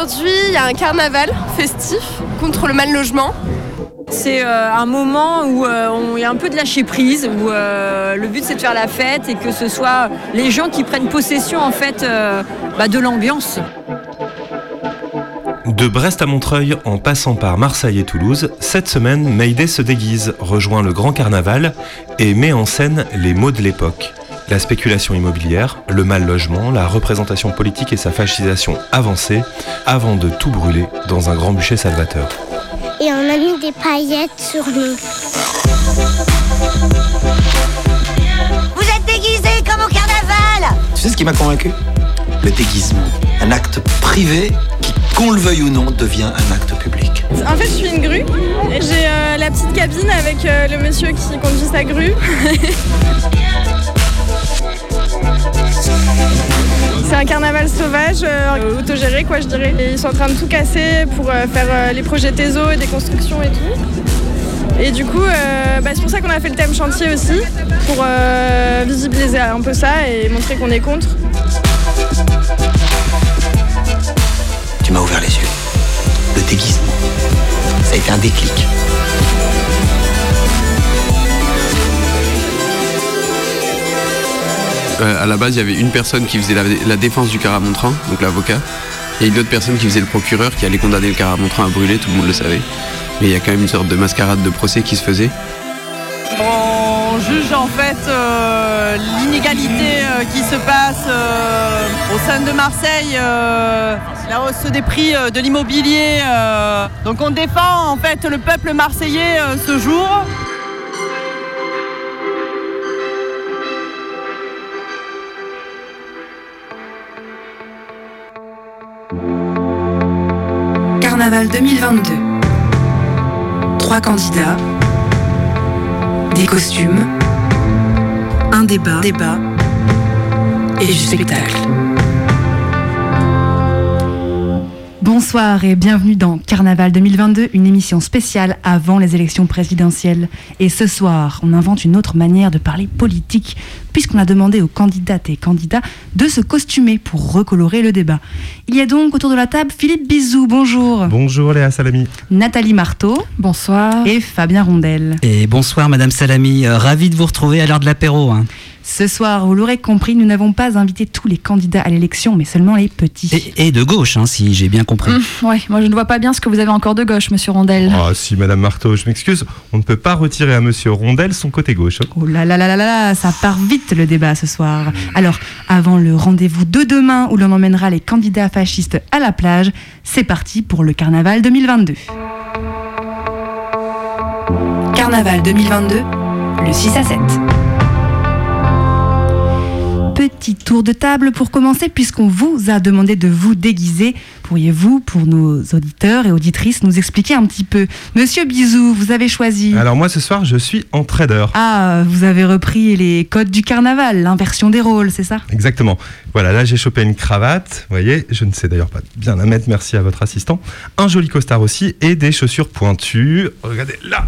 Aujourd'hui, il y a un carnaval festif contre le mal logement. C'est euh, un moment où euh, il y a un peu de lâcher prise, où euh, le but c'est de faire la fête et que ce soit les gens qui prennent possession en fait euh, bah, de l'ambiance. De Brest à Montreuil, en passant par Marseille et Toulouse, cette semaine, Mayday se déguise, rejoint le grand carnaval et met en scène les mots de l'époque. La spéculation immobilière, le mal logement, la représentation politique et sa fascisation avancée, avant de tout brûler dans un grand bûcher salvateur. Et on a mis des paillettes sur nous. Vous êtes déguisés comme au carnaval Tu sais ce qui m'a convaincu? Le déguisement. Un acte privé qui, qu'on le veuille ou non, devient un acte public. En fait, je suis une grue. et J'ai euh, la petite cabine avec euh, le monsieur qui conduit sa grue. C'est un carnaval sauvage, euh, autogéré quoi je dirais. Ils sont en train de tout casser pour euh, faire euh, les projets TESO et des constructions et tout. Et du coup, bah, c'est pour ça qu'on a fait le thème chantier aussi, pour visibiliser un peu ça et montrer qu'on est contre. Tu m'as ouvert les yeux. Le déguisement. Ça a été un déclic. Euh, à la base, il y avait une personne qui faisait la, défense du Caramontran, donc l'avocat, et une autre personne qui faisait le procureur qui allait condamner le Caramontran à brûler, tout le monde le savait. Mais il y a quand même une sorte de mascarade de procès qui se faisait. On juge en fait euh, l'inégalité euh, qui se passe euh, au sein de Marseille, la hausse des prix de l'immobilier. donc on défend en fait le peuple marseillais ce jour. Carnaval 2022. Trois candidats. Des costumes. Un débat. Débat. Et du spectacle. Bonsoir et bienvenue dans Carnaval 2022, une émission spéciale avant les élections présidentielles. Et ce soir, on invente une autre manière de parler politique, puisqu'on a demandé aux candidates et candidats de se costumer pour recolorer le débat. Il y a donc autour de la table Philippe Bizou, bonjour. Bonjour Léa Salami. Nathalie Marteau. Bonsoir. Et Fabien Rondel. Et bonsoir Madame Salami, Euh, ravi de vous retrouver à l'heure de l'apéro. hein. Ce soir, vous l'aurez compris, nous n'avons pas invité tous les candidats à l'élection, mais seulement les petits. Et, et de gauche, hein, si j'ai bien compris. Hum, ouais, moi je ne vois pas bien ce que vous avez encore de gauche, monsieur Rondel. Ah si Madame Marteau, je m'excuse, on ne peut pas retirer à Monsieur Rondel son côté gauche. Oh là là là là là là, ça part vite le débat ce soir. Alors, avant le rendez-vous de demain où l'on emmènera les candidats fascistes à la plage, c'est parti pour le carnaval 2022. Carnaval 2022, le 6 à 7. Petit tour de table pour commencer, puisqu'on vous a demandé de vous déguiser. Pourriez-vous, pour nos auditeurs et auditrices, nous expliquer un petit peu? Monsieur Bisou, vous avez choisi. Alors moi ce soir je suis en trader. Ah, vous avez repris les codes du carnaval, l'inversion des rôles, c'est ça? Exactement. Voilà, là j'ai chopé une cravate, vous voyez, je ne sais d'ailleurs pas bien la mettre, merci à votre assistant. Un joli costard aussi et des chaussures pointues. Regardez là,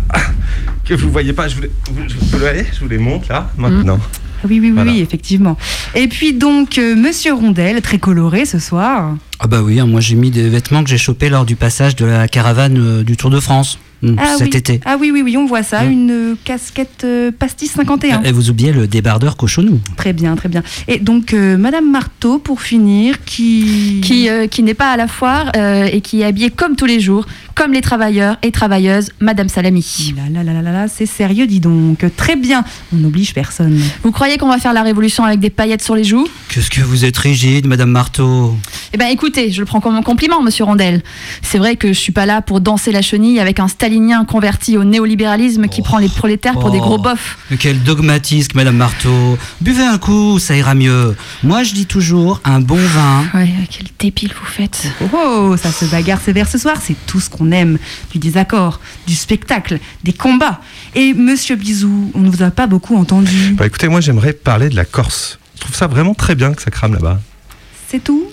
que vous voyez pas, je vous les, je vous les- allez, je vous les montre là, maintenant. Oui, oui, oui, Voilà. oui, effectivement. Et puis donc, euh, Monsieur Rondel, très coloré ce soir. Ah bah oui, hein, moi j'ai mis des vêtements que j'ai chopés lors du passage de la caravane euh, du Tour de France mm, Ah cet oui. été. Ah oui, oui, oui, on voit ça. Une euh, casquette euh, pastis 51. Et vous oubliez le débardeur cochonou. Très bien, très bien. Et donc, euh, Madame Marteau, pour finir, qui... Qui, euh, qui n'est pas à la foire euh, et qui est habillée comme tous les jours, comme les travailleurs et travailleuses, Madame Salami. Là, là, là, là, là, c'est sérieux, dis donc. Très bien. On n'oblige personne. Vous croyez qu'on va faire la révolution avec des paillettes sur les joues? Qu'est-ce que vous êtes rigide, Madame Marteau? Eh ben écoutez, je le prends comme un compliment, monsieur Rondel. C'est vrai que je suis pas là pour danser la chenille avec un stalinien converti au néolibéralisme qui prend les prolétaires pour des gros Oh. bofs. Mais quel dogmatisme, Madame Marteau. Buvez un coup, ça ira mieux. Moi je dis toujours un bon vin. Ouais, quel débile vous faites. Oh, ça se bagarre sévère ce soir, c'est tout ce qu'on aime. Du désaccord, du spectacle, des combats. Et Monsieur Bisou, on ne vous a pas beaucoup entendu. Bah écoutez, moi j'aimerais parler de la Corse. Je trouve ça vraiment très bien que ça crame là-bas. C'est tout?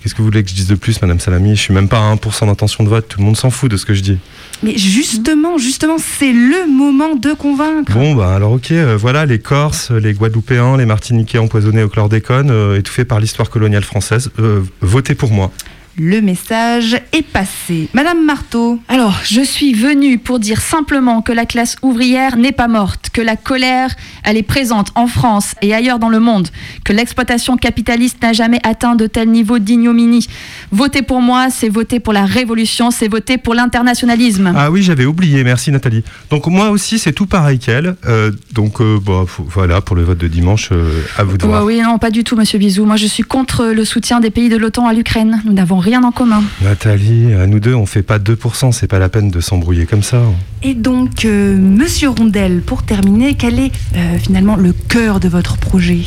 Qu'est-ce que vous voulez que je dise de plus, Madame Salami? Je suis même pas à 1% d'intention de vote. Tout le monde s'en fout de ce que je dis. Mais justement, justement, c'est le moment de convaincre. Bon, bah alors ok, euh, voilà, les Corses, les Guadeloupéens, les Martiniquais empoisonnés au chlordécone, euh, étouffés par l'histoire coloniale française, euh, votez pour moi. Le message est passé. Madame Marteau. Alors, je suis venue pour dire simplement que la classe ouvrière n'est pas morte, que la colère, elle est présente en France et ailleurs dans le monde, que l'exploitation capitaliste n'a jamais atteint de tel niveau d'ignominie. Voter pour moi, c'est voter pour la révolution, c'est voter pour l'internationalisme. Ah oui, j'avais oublié, merci Nathalie. Donc moi aussi, c'est tout pareil qu'elle. Euh, donc euh, bah, voilà, pour le vote de dimanche, euh, à vous de Ouais, voir. oui, non, pas du tout, monsieur Bisou. Moi, je suis contre le soutien des pays de l'OTAN à l'Ukraine. Nous n'avons rien en commun. Nathalie, à nous deux, on fait pas 2%, c'est pas la peine de s'embrouiller comme ça. Et donc, euh, Monsieur Rondel, pour terminer, quel est euh, finalement le cœur de votre projet?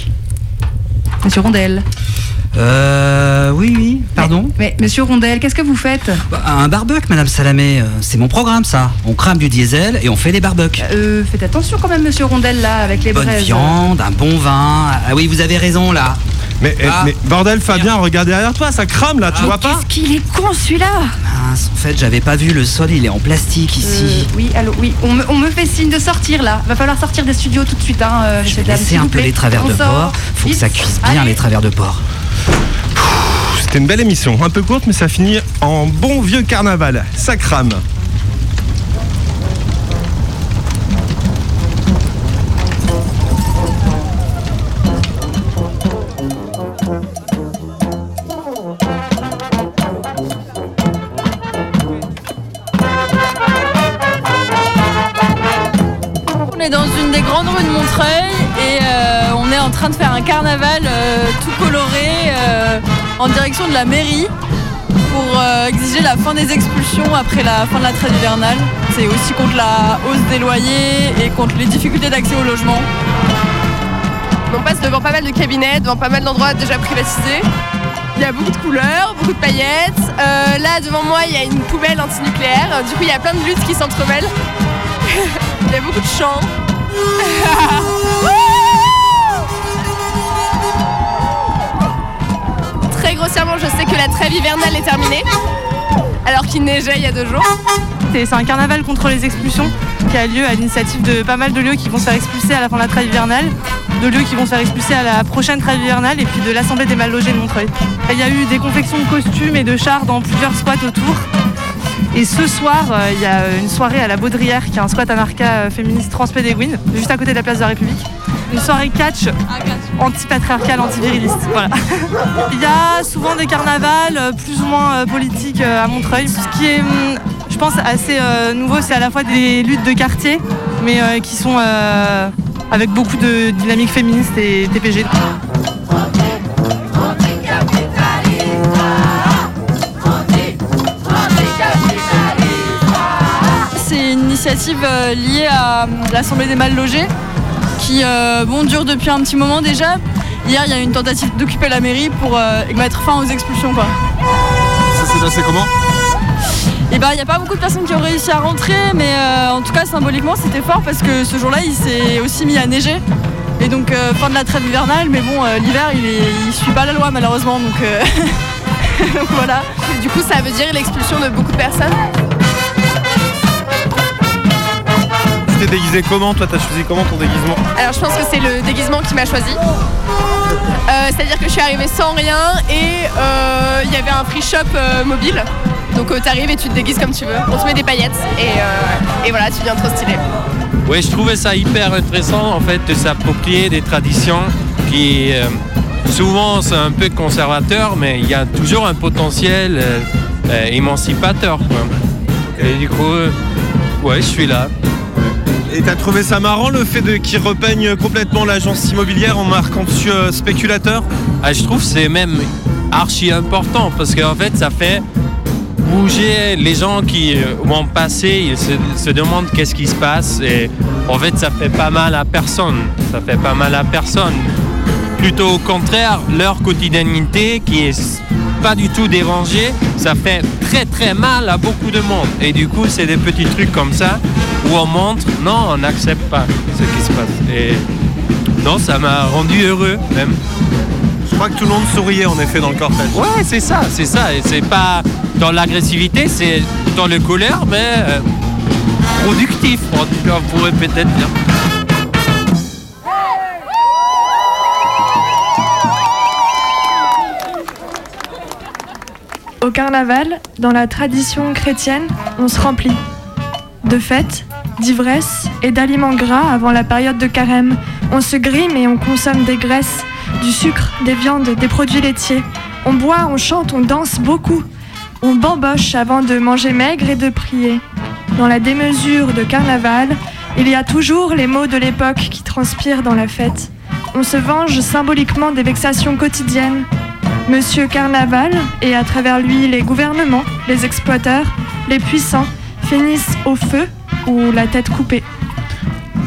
Monsieur Rondel. Euh. Oui, oui, pardon Mais Monsieur Rondel, qu'est-ce que vous faites? Bah, Un barbecue, Madame Salamé. euh, C'est mon programme, ça. On crame du diesel et on fait des barbecues. euh, Faites attention quand même, Monsieur Rondel, là, avec les Bonne braises. viande, un bon vin. Ah oui, vous avez raison, là. Mais, eh, Ah. mais bordel, Fabien, regarde derrière toi, ça crame là, tu vois pas? Qu'est-ce qu'il est con, celui-là? Mince, en fait, j'avais pas vu le sol, il est en plastique Euh, ici. oui, allô, oui, on me, on me fait signe de sortir là. Va falloir sortir des studios tout de suite, hein, euh, Je messieurs, vais dames, laisser s'il un vous peu plaît. les travers On de sort. porc. Faut que Vite. ça cuise bien Allez. les travers de porc. C'était une belle émission, un peu courte, mais ça finit en bon vieux carnaval. Ça crame. On est dans une des grandes rues de Montreuil et euh, on est en train de faire un carnaval euh, tout coloré euh, en direction de la mairie pour euh, exiger la fin des expulsions après la fin de la trêve hivernale. C'est aussi contre la hausse des loyers et contre les difficultés d'accès au logement. On passe devant pas mal de cabinets, devant pas mal d'endroits déjà privatisés. Il y a beaucoup de couleurs, beaucoup de paillettes. Là, devant moi, il y a une poubelle antinucléaire. Du coup, il y a plein de luttes qui s'entremêlent. il y a beaucoup de chants. grossièrement, je sais que la trêve hivernale est terminée. Alors qu'il neigeait il y a deux jours. C'est un carnaval contre les expulsions qui a lieu à l'initiative de pas mal de lieux qui vont se faire expulser à la fin de la trêve hivernale, de lieux qui vont se faire expulser à la prochaine trêve hivernale et puis de l'Assemblée des mal logés de Montreuil. Il y a eu des confections de costumes et de chars dans plusieurs squats autour. Et ce soir, euh, il y a une soirée à la Baudrière, qui est un squat anarcha euh, féministe transpédéguine, juste à côté de la place de la République. Une soirée catch anti-patriarcale, anti-viriliste. Voilà. Il y a souvent des carnavals euh, plus ou moins euh, politiques euh, à Montreuil. Ce qui est, je pense, assez nouveau, c'est à la fois des luttes de quartier, mais qui sont avec beaucoup de dynamique féministe et TPG. C'est une initiative liée à l'Assemblée des mal logés qui euh, bon, dure depuis un petit moment déjà. Hier, il y a eu une tentative d'occuper la mairie pour euh, mettre fin aux expulsions. Quoi. Ça s'est passé comment Et ben, il n'y a pas beaucoup de personnes qui ont réussi à rentrer, mais euh, en tout cas, symboliquement, c'était fort parce que ce jour-là, il s'est aussi mis à neiger. Et donc, euh, fin de la trêve hivernale, mais bon, euh, l'hiver, il, est, il suit pas la loi malheureusement, donc, euh, donc voilà. Du coup, ça veut dire l'expulsion de beaucoup de personnes t'es déguisé comment Toi, t'as choisi comment ton déguisement Alors je pense que c'est le déguisement qui m'a choisi. Euh, C'est-à-dire que je suis arrivée sans rien et euh, il y avait un free shop euh, mobile. Donc euh, t'arrives et tu te déguises comme tu veux. On te met des paillettes et, euh, et voilà, tu viens trop stylé. Oui, je trouvais ça hyper intéressant en fait de s'approprier des traditions qui euh, souvent c'est un peu conservateur, mais il y a toujours un potentiel euh, euh, émancipateur. quoi. Et du coup, euh, ouais, je suis là. Et t'as trouvé ça marrant le fait qu'ils repeignent complètement l'agence immobilière en marquant dessus euh, spéculateur? Ah, je trouve c'est même archi important parce qu'en fait ça fait bouger les gens qui euh, vont passer, ils se, se demandent qu'est-ce qui se passe et en fait ça fait pas mal à personne, ça fait pas mal à personne. Plutôt au contraire, leur quotidiennité qui est pas du tout dérangée, ça fait très très mal à beaucoup de monde. Et du coup c'est des petits trucs comme ça où on montre non on n'accepte pas ce qui se passe. Et non ça m'a rendu heureux même. Je crois que tout le monde souriait en effet dans le cortège. Ouais, c'est ça, c'est ça. Et c'est pas dans l'agressivité, c'est dans le colère, mais euh, productif, en tout cas, on pourrait peut-être dire. Au carnaval, dans la tradition chrétienne, on se remplit de fêtes, d'ivresse et d'aliments gras avant la période de carême. On se grime et on consomme des graisses, du sucre, des viandes, des produits laitiers. On boit, on chante, on danse beaucoup. On bamboche avant de manger maigre et de prier. Dans la démesure de carnaval, il y a toujours les mots de l'époque qui transpirent dans la fête. On se venge symboliquement des vexations quotidiennes. Monsieur Carnaval, et à travers lui les gouvernements, les exploiteurs, les puissants, finissent au feu ou la tête coupée.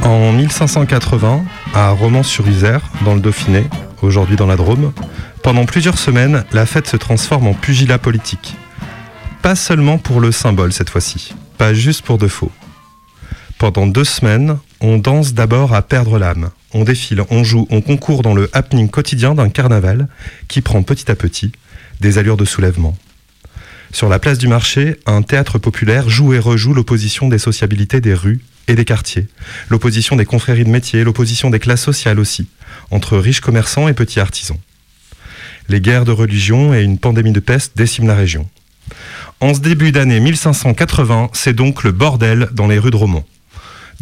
En 1580, à Romans-sur-Isère, dans le Dauphiné, aujourd'hui dans la Drôme, pendant plusieurs semaines, la fête se transforme en pugilat politique. Pas seulement pour le symbole cette fois-ci, pas juste pour de faux. Pendant deux semaines, on danse d'abord à perdre l'âme. On défile, on joue, on concourt dans le happening quotidien d'un carnaval qui prend petit à petit des allures de soulèvement. Sur la place du marché, un théâtre populaire joue et rejoue l'opposition des sociabilités des rues et des quartiers, l'opposition des confréries de métiers, l'opposition des classes sociales aussi, entre riches commerçants et petits artisans. Les guerres de religion et une pandémie de peste déciment la région. En ce début d'année 1580, c'est donc le bordel dans les rues de Romans.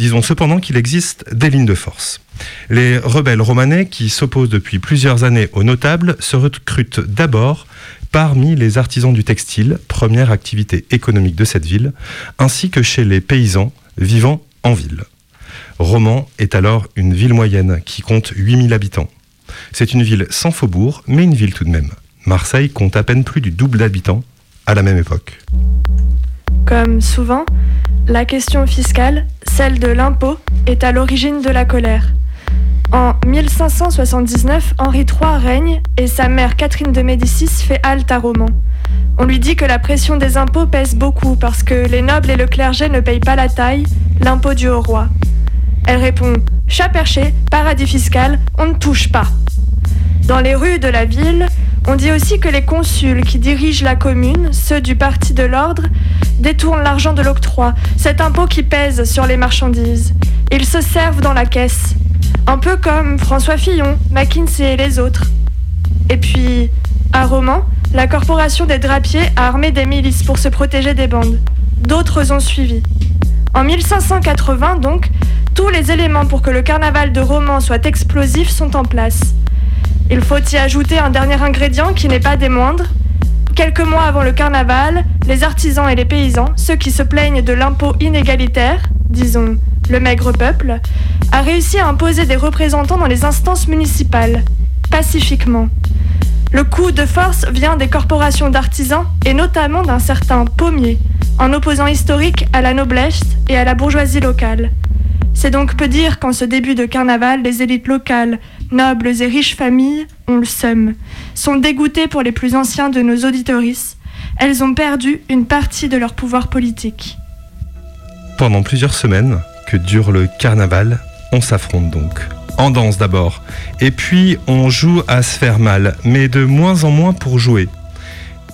Disons cependant qu'il existe des lignes de force. Les rebelles romanais, qui s'opposent depuis plusieurs années aux notables, se recrutent d'abord parmi les artisans du textile, première activité économique de cette ville, ainsi que chez les paysans vivant en ville. Romans est alors une ville moyenne qui compte 8000 habitants. C'est une ville sans faubourg, mais une ville tout de même. Marseille compte à peine plus du double d'habitants à la même époque. Comme souvent, la question fiscale, celle de l'impôt, est à l'origine de la colère. En 1579, Henri III règne et sa mère Catherine de Médicis fait halte à Romans. On lui dit que la pression des impôts pèse beaucoup parce que les nobles et le clergé ne payent pas la taille, l'impôt dû au roi. Elle répond Chat perché, paradis fiscal, on ne touche pas. Dans les rues de la ville, on dit aussi que les consuls qui dirigent la commune, ceux du parti de l'ordre, détournent l'argent de l'octroi, cet impôt qui pèse sur les marchandises. Ils se servent dans la caisse, un peu comme François Fillon, McKinsey et les autres. Et puis, à Romans, la corporation des drapiers a armé des milices pour se protéger des bandes. D'autres ont suivi. En 1580, donc, tous les éléments pour que le carnaval de Romans soit explosif sont en place. Il faut y ajouter un dernier ingrédient qui n'est pas des moindres. Quelques mois avant le carnaval, les artisans et les paysans, ceux qui se plaignent de l'impôt inégalitaire, disons le maigre peuple, a réussi à imposer des représentants dans les instances municipales, pacifiquement. Le coup de force vient des corporations d'artisans et notamment d'un certain Pommier, un opposant historique à la noblesse et à la bourgeoisie locale. C'est donc peu dire qu'en ce début de carnaval, les élites locales, nobles et riches familles ont le seum, sont dégoûtées pour les plus anciens de nos auditorices. Elles ont perdu une partie de leur pouvoir politique. Pendant plusieurs semaines que dure le carnaval, on s'affronte donc. En danse d'abord, et puis on joue à se faire mal, mais de moins en moins pour jouer.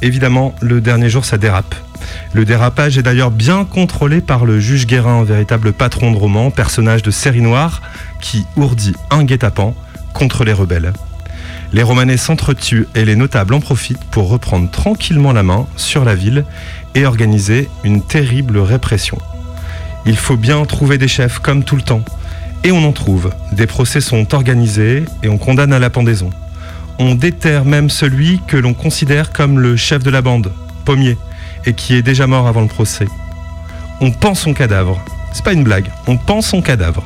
Évidemment, le dernier jour ça dérape. Le dérapage est d'ailleurs bien contrôlé par le juge Guérin, véritable patron de roman, personnage de série noire, qui ourdit un guet-apens contre les rebelles. Les Romanais s'entretuent et les notables en profitent pour reprendre tranquillement la main sur la ville et organiser une terrible répression. Il faut bien trouver des chefs comme tout le temps. Et on en trouve. Des procès sont organisés et on condamne à la pendaison. On déterre même celui que l'on considère comme le chef de la bande, Pommier, et qui est déjà mort avant le procès. On pend son cadavre. C'est pas une blague, on pend son cadavre.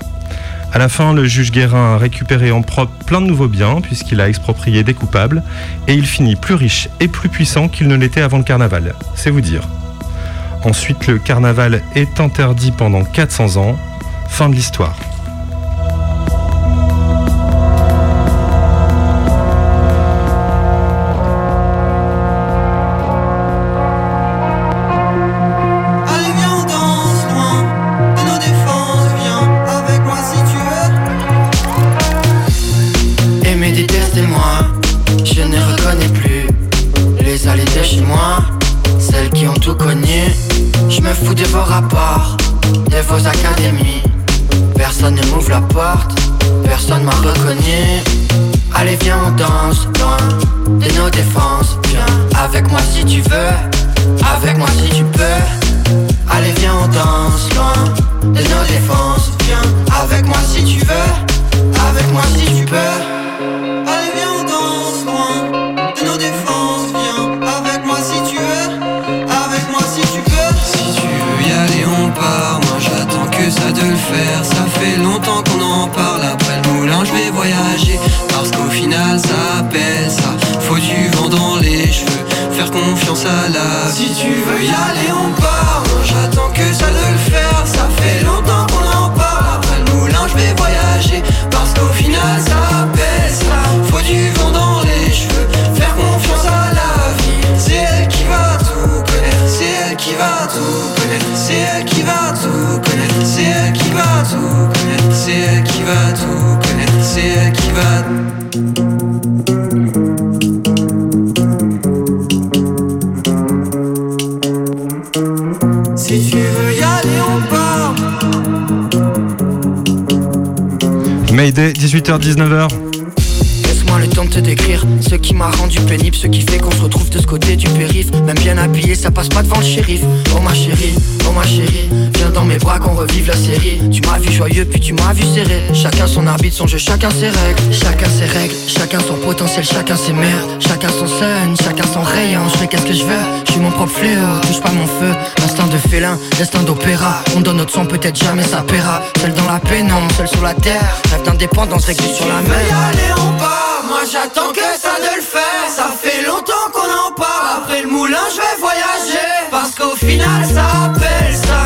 À la fin, le juge Guérin a récupéré en propre plein de nouveaux biens puisqu'il a exproprié des coupables et il finit plus riche et plus puissant qu'il ne l'était avant le carnaval. C'est vous dire. Ensuite, le carnaval est interdit pendant 400 ans. Fin de l'histoire. Aimez, détestez-moi, je ne reconnais plus les allées de chez moi, celles qui ont tout connu. Je me fous de vos rapports, de vos académies. Personne ne m'ouvre la porte, personne m'a reconnu. Allez, viens, on danse loin de nos défenses. Viens avec moi si tu veux, avec moi si tu peux. Allez, viens, on danse loin de nos défenses. Viens avec moi si tu veux, avec moi si tu peux. Ça fait longtemps qu'on en parle. Après le moulin, je vais voyager. Parce qu'au final, ça pèse. Faut du vent dans les cheveux. Faire confiance à la vie. Si tu veux y aller, on part. Moi j'attends que ça de le faire. Ça fait longtemps qu'on en parle. Après le moulin, je vais voyager. Parce qu'au final, ça pèse. Faut du vent dans les cheveux. Faire confiance à la vie. C'est elle qui va tout connaître. C'est elle qui va tout connaître. C'est elle qui C'est qui va tout connaître. C'est qui va. Si tu veux y aller on part Mayday, 18h-19h. Laisse-moi le temps de te décrire ce qui m'a rendu pénible, ce qui fait qu'on se retrouve de ce côté du périph. Même bien habillé, ça passe pas devant le shérif. Oh ma chérie, oh ma chérie, viens dans mes bras qu'on revive la série. Tu m'as vu joyeux, puis tu m'as vu serré. Chacun son arbitre, son jeu, chacun ses règles. Chacun ses règles, chacun son potentiel, chacun ses merdes. Chacun son sun, chacun son rayon. Je fais qu'est-ce que je veux, je suis mon propre fléau. Touche pas mon feu, instinct de félin, destin d'opéra. On donne notre sang, peut-être jamais ça paiera. Seul dans la pénombre, seul sur la terre. Rêve d'indépendance, vécu sur la mer. aller on part Moi j'attends que ça de le faire. Ça fait longtemps qu'on en parle. Après le moulin je vais voyager. Parce qu'au final ça appelle ça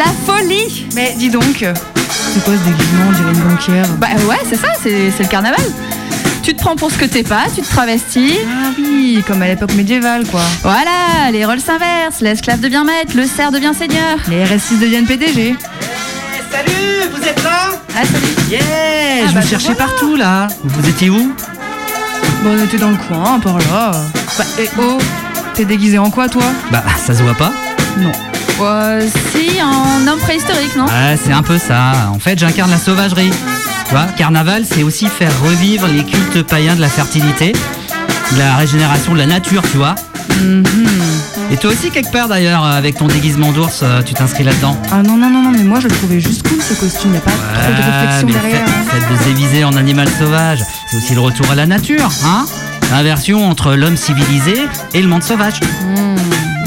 la folie Mais dis donc, c'est quoi ce déguisement On dirait une banquière. Bah ouais, c'est ça, c'est le carnaval. Tu te prends pour ce que t'es pas, tu te travestis. Ah oui, comme à l'époque médiévale, quoi. Voilà, les rôles s'inversent, l'esclave devient maître, le cerf devient seigneur. Les RS6 deviennent PDG. Salut, vous êtes là? Ah, salut. Yeah, Ah, je bah, vous cherchais voilà. partout là. Vous étiez où? Bon, on était dans le coin, par là. Bah, et oh, t'es déguisé en quoi, toi? Bah, ça se voit pas. Non. Euh, si, en homme préhistorique, non Ouais, c'est un peu ça. En fait, j'incarne la sauvagerie. Tu vois, carnaval, c'est aussi faire revivre les cultes païens de la fertilité, de la régénération de la nature, tu vois. Mhm. Et toi aussi, quelque part d'ailleurs, avec ton déguisement d'ours, euh, tu t'inscris là-dedans. Ah non, non, non, non, mais moi je le trouvais juste cool ce costume, y a pas trop de réflexion derrière. hein. faites de se déguiser en animal sauvage. C'est aussi le retour à la nature, hein Inversion entre l'homme civilisé et le monde sauvage. Hmm,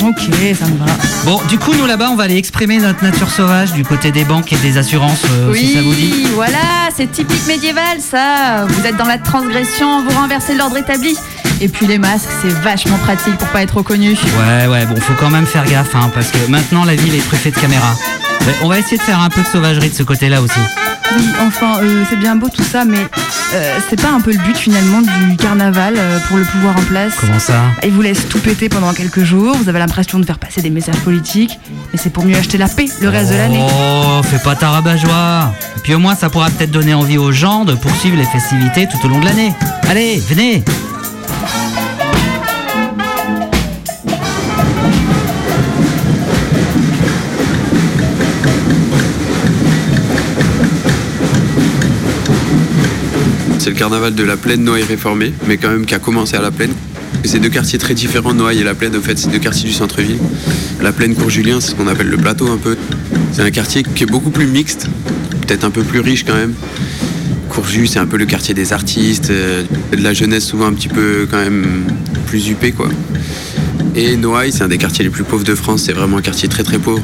ok, ça me va. Bon, du coup, nous là-bas, on va aller exprimer notre nature sauvage du côté des banques et des assurances, euh, si ça vous dit. Oui, voilà, c'est typique médiéval ça. Vous êtes dans la transgression, vous renversez l'ordre établi. Et puis les masques, c'est vachement pratique pour pas être reconnu. Ouais, ouais, bon, faut quand même faire gaffe, hein, parce que maintenant la ville est truffée de caméras. On va essayer de faire un peu de sauvagerie de ce côté-là aussi. Oui, enfin, euh, c'est bien beau tout ça, mais euh, c'est pas un peu le but finalement du carnaval euh, pour le pouvoir en place? Comment ça? Ils vous laissent tout péter pendant quelques jours, vous avez l'impression de faire passer des messages politiques, mais c'est pour mieux acheter la paix le reste de l'année. Oh, fais pas ta rabat-joie. Et puis au moins, ça pourra peut-être donner envie aux gens de poursuivre les festivités tout au long de l'année. Allez, venez C'est le carnaval de la plaine Noailles réformée, mais quand même qui a commencé à la plaine. C'est deux quartiers très différents, Noailles et la plaine, en fait, c'est deux quartiers du centre-ville. La plaine Cours-Julien, c'est ce qu'on appelle le plateau un peu. C'est un quartier qui est beaucoup plus mixte, peut-être un peu plus riche quand même. Courjus, c'est un peu le quartier des artistes, euh, de la jeunesse souvent un petit peu quand même plus huppée quoi. Et Noailles, c'est un des quartiers les plus pauvres de France, c'est vraiment un quartier très très pauvre.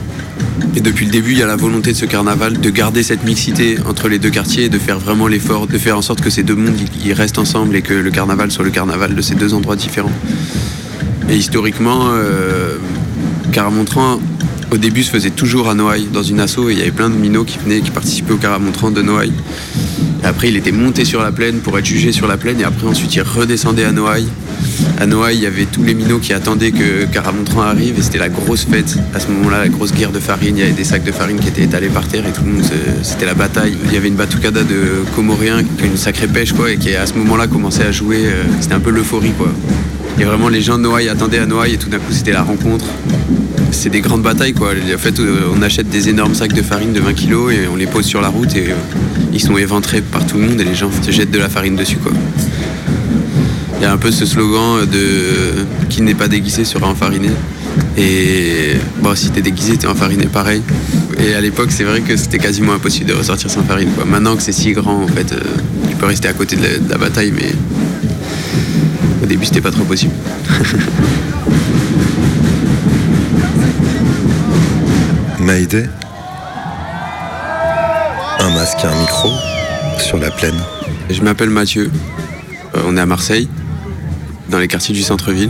Et depuis le début, il y a la volonté de ce carnaval de garder cette mixité entre les deux quartiers de faire vraiment l'effort, de faire en sorte que ces deux mondes restent ensemble et que le carnaval soit le carnaval de ces deux endroits différents. Et historiquement, euh, Caramontran, au début, se faisait toujours à Noailles, dans une asso, et il y avait plein de minots qui venaient, qui participaient au Caramontran de Noailles. Après, il était monté sur la plaine pour être jugé sur la plaine, et après, ensuite, il redescendait à Noailles. À Noailles, il y avait tous les minots qui attendaient que Caramontran arrive, et c'était la grosse fête. À ce moment-là, la grosse guerre de farine, il y avait des sacs de farine qui étaient étalés par terre, et tout le monde, c'était la bataille. Il y avait une batucada de Comoriens, une sacrée pêche, quoi, et qui à ce moment-là commençait à jouer. euh, C'était un peu l'euphorie, quoi. Et vraiment, les gens de Noailles attendaient à Noailles, et tout d'un coup, c'était la rencontre. C'est des grandes batailles quoi. En fait, euh, on achète des énormes sacs de farine de 20 kilos et on les pose sur la route et euh, ils sont éventrés par tout le monde et les gens se jettent de la farine dessus quoi. Il y a un peu ce slogan de qui n'est pas déguisé sera enfariné. Et bon, si t'es déguisé, t'es enfariné pareil. Et à l'époque, c'est vrai que c'était quasiment impossible de ressortir sans farine. Quoi. Maintenant que c'est si grand, en fait, euh, tu peux rester à côté de la, de la bataille, mais au début, c'était pas trop possible. Maïdé Un masque et un micro sur la plaine. Je m'appelle Mathieu. Euh, on est à Marseille, dans les quartiers du centre-ville.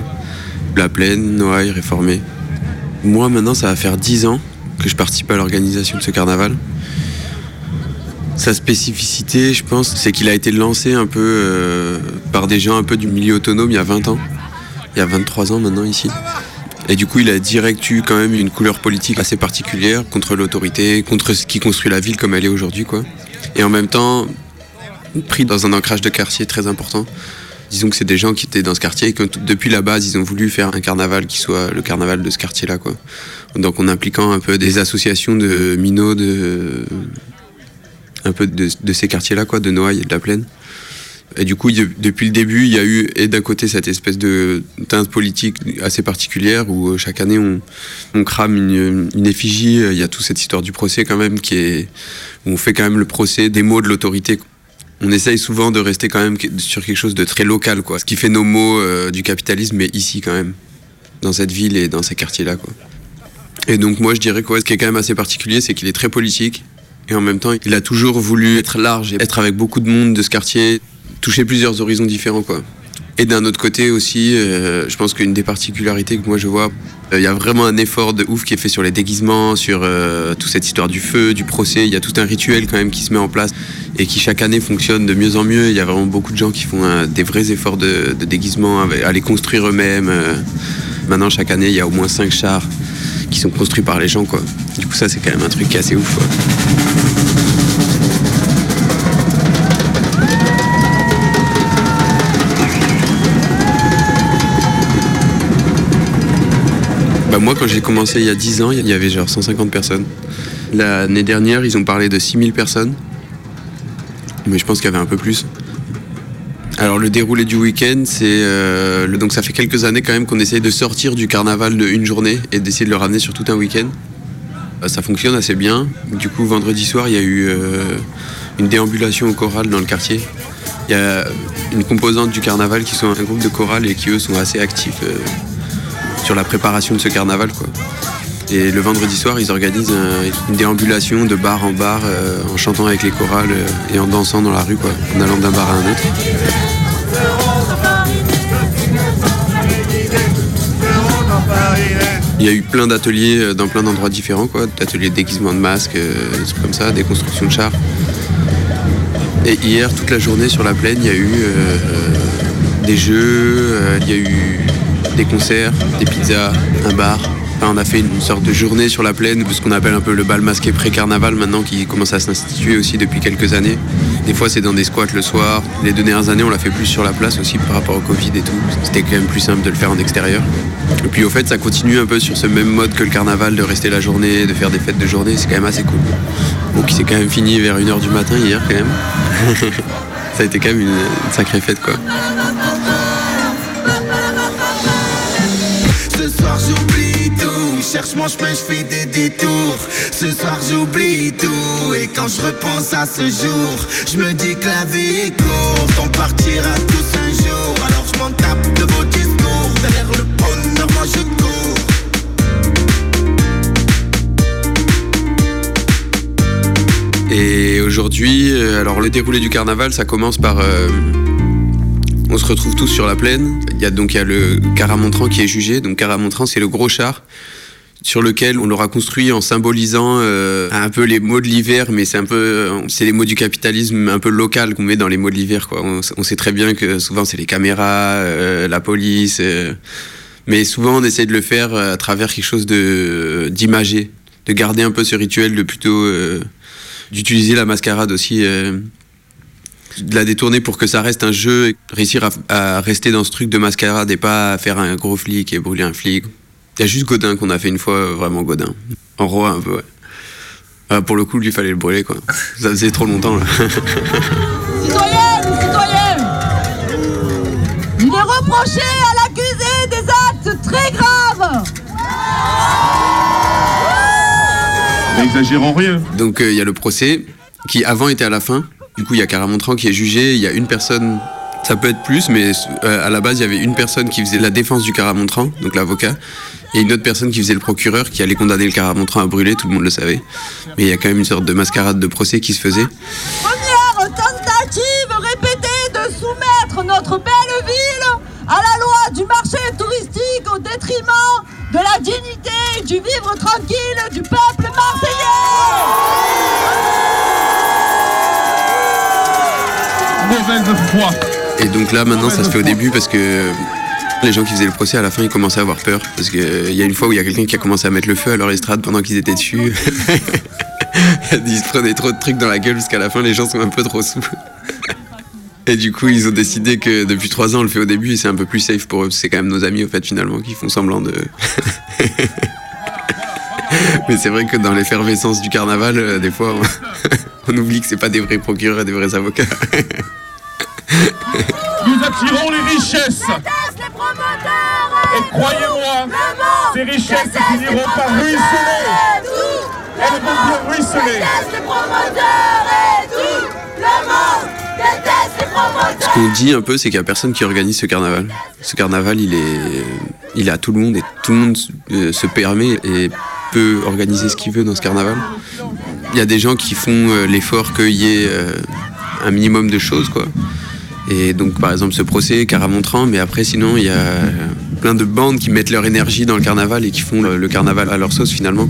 La Plaine, Noailles, Réformé. Moi, maintenant, ça va faire 10 ans que je participe à l'organisation de ce carnaval. Sa spécificité, je pense, c'est qu'il a été lancé un peu euh, par des gens un peu du milieu autonome il y a 20 ans. Il y a 23 ans maintenant ici. Et du coup, il a direct eu quand même une couleur politique assez particulière contre l'autorité, contre ce qui construit la ville comme elle est aujourd'hui. Et en même temps, pris dans un ancrage de quartier très important. Disons que c'est des gens qui étaient dans ce quartier et que depuis la base, ils ont voulu faire un carnaval qui soit le carnaval de ce quartier-là, quoi. Donc en impliquant un peu des associations de minots, de un peu de, ces quartiers-là, quoi, de Noailles et de la Plaine. Et du coup, de- depuis le début, il y a eu, et d'un côté, cette espèce de teinte politique assez particulière où euh, chaque année, on, crame une, une effigie. Il y a toute cette histoire du procès, quand même, qui est, où on fait quand même le procès des mots de l'autorité. On essaye souvent de rester quand même sur quelque chose de très local, quoi. Ce qui fait nos mots euh, du capitalisme, mais ici, quand même. Dans cette ville et dans ces quartiers-là, quoi. Et donc, moi, je dirais que ouais, ce qui est quand même assez particulier, c'est qu'il est très politique. Et en même temps, il a toujours voulu être large et être avec beaucoup de monde de ce quartier, toucher plusieurs horizons différents, quoi. Et d'un autre côté aussi, euh, je pense qu'une des particularités que moi je vois, euh, il y a vraiment un effort de ouf qui est fait sur les déguisements, sur euh, toute cette histoire du feu, du procès. Il y a tout un rituel quand même qui se met en place et qui chaque année fonctionne de mieux en mieux. Il y a vraiment beaucoup de gens qui font des vrais efforts de, déguisement, à les construire eux-mêmes. Maintenant, chaque année, il y a au moins cinq chars qui sont construits par les gens. Du coup, ça, c'est quand même un truc assez ouf. Bah moi, quand j'ai commencé il y a 10 ans, il y avait genre 150 personnes. L'année dernière, ils ont parlé de 6000 personnes. Mais je pense qu'il y avait un peu plus. Alors le déroulé du week-end, c'est euh, donc ça fait quelques années quand même qu'on essaye de sortir du carnaval de une journée et d'essayer de le ramener sur tout un week-end. Euh, Ça fonctionne assez bien. Du coup, vendredi soir, il y a eu euh, une déambulation au choral dans le quartier. Il y a une composante du carnaval qui sont un groupe de chorales et qui eux sont assez actifs euh, sur la préparation de ce carnaval. Quoi. Et le vendredi soir, ils organisent une déambulation de bar en bar euh, en chantant avec les chorales euh, et en dansant dans la rue, quoi, en allant d'un bar à un autre. Il y a eu plein d'ateliers euh, dans plein d'endroits différents, quoi. D'ateliers de déguisement de masques, des trucs comme ça, des constructions de chars. Et hier, toute la journée sur la plaine, il y a eu des jeux, il y a eu des concerts, des pizzas, un bar. Enfin, on a fait une sorte de journée sur la plaine, ce qu'on appelle un peu le bal masqué pré-carnaval maintenant, qui commence à s'instituer aussi depuis quelques années. Des fois, c'est dans des squats le soir. Les deux dernières années, on l'a fait plus sur la place aussi par rapport au Covid et tout. C'était quand même plus simple de le faire en extérieur. Et puis au fait, ça continue un peu sur ce même mode que le carnaval, de rester la journée, de faire des fêtes de journée. C'est quand même assez cool. Bon, qui s'est quand même fini vers 1h du matin hier quand même. ça a été quand même une sacrée fête quoi. J'oublie tout, cherche mon chemin, je fais des détours. Ce soir j'oublie tout, et quand je repense à ce jour, je me dis que la vie est courte, on partira tous un jour. Alors je m'en tape de vos discours, derrière le bonheur, moi je cours. Et aujourd'hui, euh, alors le déroulé du carnaval, ça commence par. euh, on se retrouve tous sur la plaine. Il y a donc il y a le Caramontran qui est jugé. Donc Caramontran, c'est le gros char sur lequel on l'aura construit en symbolisant euh, un peu les mots de l'hiver, mais c'est un peu, euh, c'est les mots du capitalisme un peu local qu'on met dans les mots de l'hiver. On, sait très bien que souvent c'est les caméras, euh, la police, mais souvent on essaie de le faire à travers quelque chose de de garder un peu ce rituel, de plutôt d'utiliser la mascarade aussi. De la détourner pour que ça reste un jeu, et réussir à, à rester dans ce truc de mascarade et pas à faire un gros flic et brûler un flic. Il y a juste Godin qu'on a fait une fois, vraiment Godin. En roi un peu, ouais. Ah, pour le coup, lui, il fallait le brûler, quoi. Ça faisait trop longtemps, là. Citoyennes, citoyens Il est reproché à l'accusé des actes très graves N'exagérons rien. Donc, euh, il y a le procès, qui avant était à la fin. Du coup, il y a Caramontran qui est jugé. Il y a une personne, ça peut être plus, mais euh, à la base, il y avait une personne qui faisait la défense du Caramontran, donc l'avocat, et une autre personne qui faisait le procureur, qui allait condamner le Caramontran à brûler, tout le monde le savait. Mais il y a quand même une sorte de mascarade de procès qui se faisait. Première tentative répétée de soumettre notre belle ville à la loi du marché touristique au détriment de la dignité et du vivre tranquille du peuple marseillais Et donc là, maintenant, ça se fait au début parce que les gens qui faisaient le procès, à la fin, ils commençaient à avoir peur. Parce qu'il y a une fois où il y a quelqu'un qui a commencé à mettre le feu à leur estrade pendant qu'ils étaient dessus. ils se prenaient trop de trucs dans la gueule jusqu'à la fin, les gens sont un peu trop sous. Et du coup, ils ont décidé que depuis trois ans, on le fait au début et c'est un peu plus safe pour eux. C'est quand même nos amis, au fait, finalement, qui font semblant de. Mais c'est vrai que dans l'effervescence du carnaval, euh, des fois, on, on oublie que c'est pas des vrais procureurs et des vrais avocats. Richesses. Et croyez-moi, ces richesses finiront par ruisseler. Elles vont bien ruisseler. Ce qu'on dit un peu, c'est qu'il n'y a personne qui organise ce carnaval. Ce carnaval, il est, il est à tout le monde et tout le monde euh, se permet et peut organiser ce qu'il veut dans ce carnaval. Il y a des gens qui font euh, l'effort qu'il y ait euh, un minimum de choses, quoi. Et donc, par exemple, ce procès, Caramontran, mais après, sinon, il y a plein de bandes qui mettent leur énergie dans le carnaval et qui font le, carnaval à leur sauce, finalement.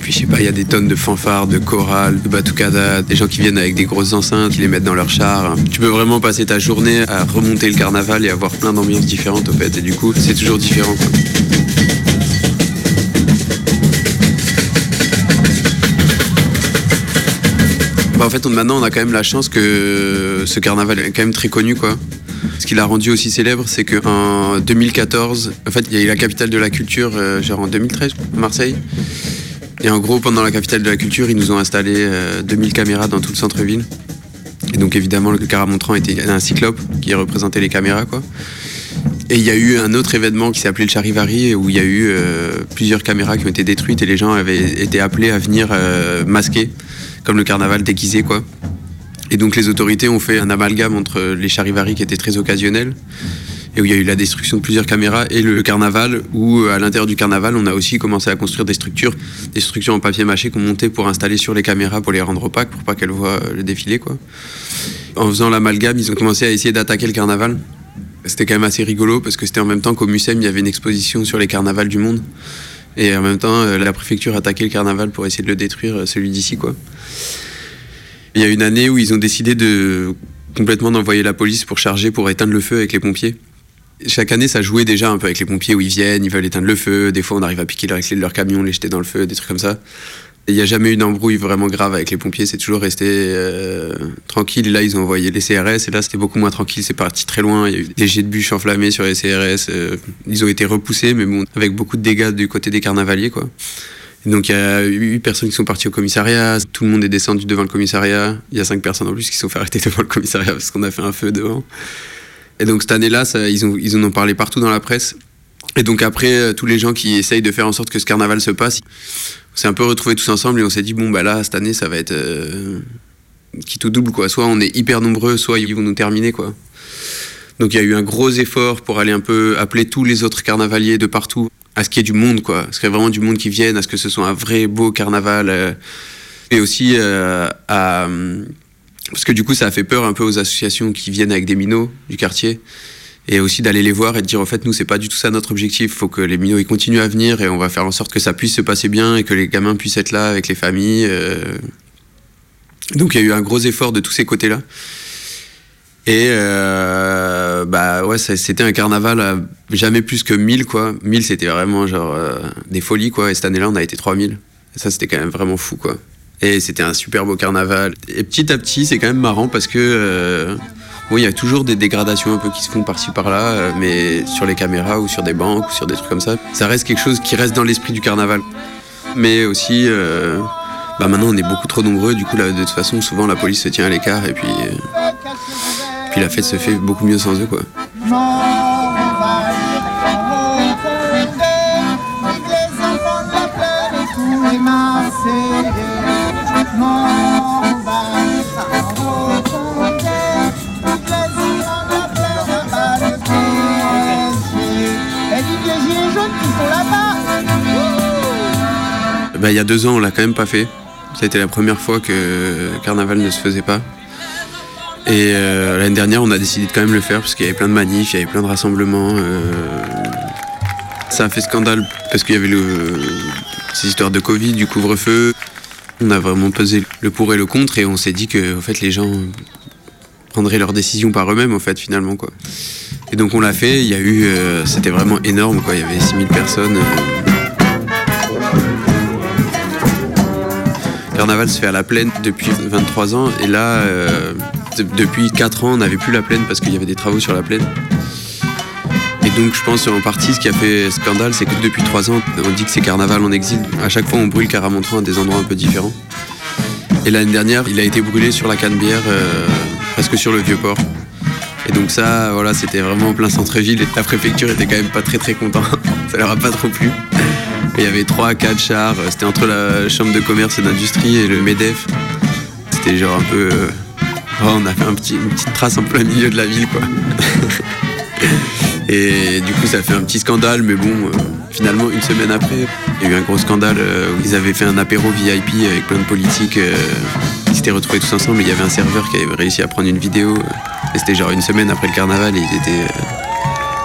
Puis, je sais pas, il y a des tonnes de fanfares, de chorales, de batucada, des gens qui viennent avec des grosses enceintes, qui les mettent dans leur char. Tu peux vraiment passer ta journée à remonter le carnaval et avoir plein d'ambiances différentes, au fait. Et du coup, c'est toujours différent. Bah, en fait, maintenant, on a quand même la chance que ce carnaval est quand même très connu, quoi. Ce qui l'a rendu aussi célèbre, c'est qu'en 2014, en fait, il y a eu la capitale de la culture, euh, en 2013, Marseille. Et en gros, pendant la capitale de la culture, ils nous ont installé euh, 2000 caméras dans tout le centre-ville. Et donc, évidemment, le Caramontran était un cyclope qui représentait les caméras. Et il y a eu un autre événement qui s'est appelé le Charivari, où il y a eu euh, plusieurs caméras qui ont été détruites et les gens avaient été appelés à venir euh, masquer, comme le carnaval déguisé, quoi. Et donc les autorités ont fait un amalgame entre les charivari qui étaient très occasionnels, et où il y a eu la destruction de plusieurs caméras, et le carnaval, où euh, à l'intérieur du carnaval, on a aussi commencé à construire des structures, des structures en papier mâché qu'on montait pour installer sur les caméras, pour les rendre opaques, pour pas qu'elles voient le défilé, quoi. En faisant l'amalgame, ils ont commencé à essayer d'attaquer le carnaval. C'était quand même assez rigolo parce que c'était en même temps qu'au Mucem, il y avait une exposition sur les carnavals du monde. Et en même temps, euh, la préfecture a attaqué le carnaval pour essayer de le détruire, euh, celui d'ici, quoi. Il y a une année où ils ont décidé de complètement d'envoyer la police pour charger, pour éteindre le feu avec les pompiers. Chaque année, ça jouait déjà un peu avec les pompiers où ils viennent, ils veulent éteindre le feu. Des fois, on arrive à piquer leur clé de leur camion, les jeter dans le feu, des trucs comme ça. Il n'y a jamais eu d'embrouille vraiment grave avec les pompiers, c'est toujours resté euh, tranquille. Là, ils ont envoyé les CRS, et là, c'était beaucoup moins tranquille. C'est parti très loin. Il y a eu des jets de bûches enflammés sur les CRS. euh, ils ont été repoussés, mais bon, avec beaucoup de dégâts du côté des carnavaliers, quoi. Donc, il y a eu personnes qui sont parties au commissariat. Tout le monde est descendu devant le commissariat. Il y a cinq personnes en plus qui sont fait arrêter devant le commissariat parce qu'on a fait un feu devant. Et donc, cette année-là, ils, ont, ils en ont parlé partout dans la presse. Et donc après, euh, tous les gens qui essayent de faire en sorte que ce carnaval se passe, s'est un peu retrouvés tous ensemble et on s'est dit, bon, bah là, cette année, ça va être euh, qui tout double, quoi. Soit on est hyper nombreux, soit ils vont nous terminer, quoi. Donc il y a eu un gros effort pour aller un peu appeler tous les autres carnavaliers de partout à ce qu'il y ait du monde, quoi. Ce qu'il y ait vraiment du monde qui vienne, à ce que ce soit un vrai beau carnaval. euh, et aussi euh. Parce que du coup, ça a fait peur un peu aux associations qui viennent avec des minots du quartier. Et aussi d'aller les voir et de dire, en fait, nous, c'est pas du tout ça notre objectif. faut que les minots, ils continuent à venir et on va faire en sorte que ça puisse se passer bien et que les gamins puissent être là avec les familles. euh. Donc, il y a eu un gros effort de tous ces côtés-là. Et euh, bah ouais, c'était un carnaval à jamais plus que 1000 quoi. 1000 c'était vraiment genre euh, des folies quoi. Et cette année-là, on a été 3000. Et ça, c'était quand même vraiment fou quoi. Et c'était un super beau carnaval. Et petit à petit, c'est quand même marrant parce que bon, il y a toujours des dégradations un peu qui se font par-ci par-là, euh, mais sur les caméras ou sur des banques ou sur des trucs comme ça, ça reste quelque chose qui reste dans l'esprit du carnaval. Mais aussi, euh, bah maintenant on est beaucoup trop nombreux. Du coup, là, de toute façon, souvent la police se tient à l'écart et puis. euh, la fête se fait beaucoup mieux sans eux. Bah, il y a deux ans, on l'a quand même pas fait. Ça a été la première fois que Carnaval ne se faisait pas. Et euh, l'année dernière, on a décidé de quand même le faire parce qu'il y avait plein de manifs, il y avait plein de rassemblements. euh. Ça a fait scandale parce qu'il y avait ces histoires de Covid, du couvre-feu. On a vraiment pesé le pour et le contre et on s'est dit que en fait, les gens prendraient leurs décisions par eux-mêmes, en fait, finalement. Quoi. Et donc on l'a fait, il y a eu. euh, C'était vraiment énorme, quoi. Il y avait 6000 personnes. Carnaval se fait à la plaine depuis 23 ans et là, euh, de- depuis 4 ans, on n'avait plus la plaine parce qu'il y avait des travaux sur la plaine. Et donc je pense en partie ce qui a fait scandale, c'est que depuis 3 ans, on dit que c'est carnaval en exil. À chaque fois, on brûle Caramontran à des endroits un peu différents. Et l'année dernière, il a été brûlé sur la Canebière, euh, presque sur le Vieux-Port. Et donc ça, voilà, c'était vraiment en plein centre-ville et la préfecture était quand même pas très très content. ça leur a pas trop plu. Il y avait trois, quatre chars. euh, C'était entre la chambre de commerce et d'industrie et le Medef. C'était genre un peu. euh, on a fait une petite trace en plein milieu de la ville, quoi. et du coup, ça a fait un petit scandale, mais bon, euh, finalement, une semaine après, il y a eu un gros scandale où ils avaient fait un apéro VIP avec plein de politiques. ils s'étaient retrouvés tous ensemble. et Il y avait un serveur qui avait réussi à prendre une vidéo. et c'était genre une semaine après le carnaval et ils étaient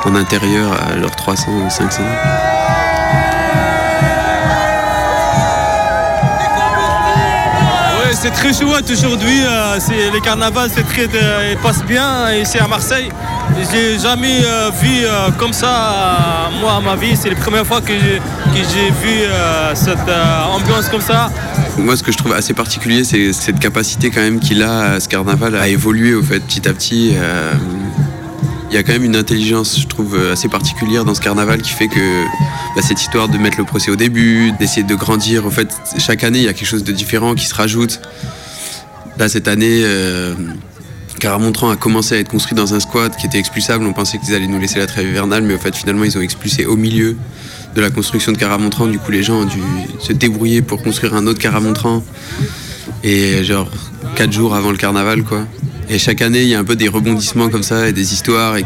en intérieur à genre 300 ou 500. C'est très chouette aujourd'hui. euh, c'est, les carnavals, c'est très, euh, passent bien ici à Marseille. J'ai jamais euh, vu comme ça, moi, à ma vie. C'est la première fois que j'ai, vu cette ambiance comme ça. Moi, ce que je trouve assez particulier, c'est cette capacité quand même qu'il a, ce carnaval, à évoluer au fait petit à petit. Il y a quand même une intelligence, je trouve, assez particulière dans ce carnaval qui fait que bah, cette histoire de mettre le procès au début, d'essayer de grandir, au fait, chaque année, il y a quelque chose de différent qui se rajoute. Là, cette année, euh, Caramontran a commencé à être construit dans un squat qui était expulsable. On pensait qu'ils allaient nous laisser la trêve hivernale, mais au fait, finalement, ils ont expulsé au milieu de la construction de Caramontran. Du coup, les gens ont dû se débrouiller pour construire un autre Caramontran. Et genre, quatre jours avant le carnaval, quoi. Et chaque année, il y a un peu des rebondissements comme ça et des histoires. Et...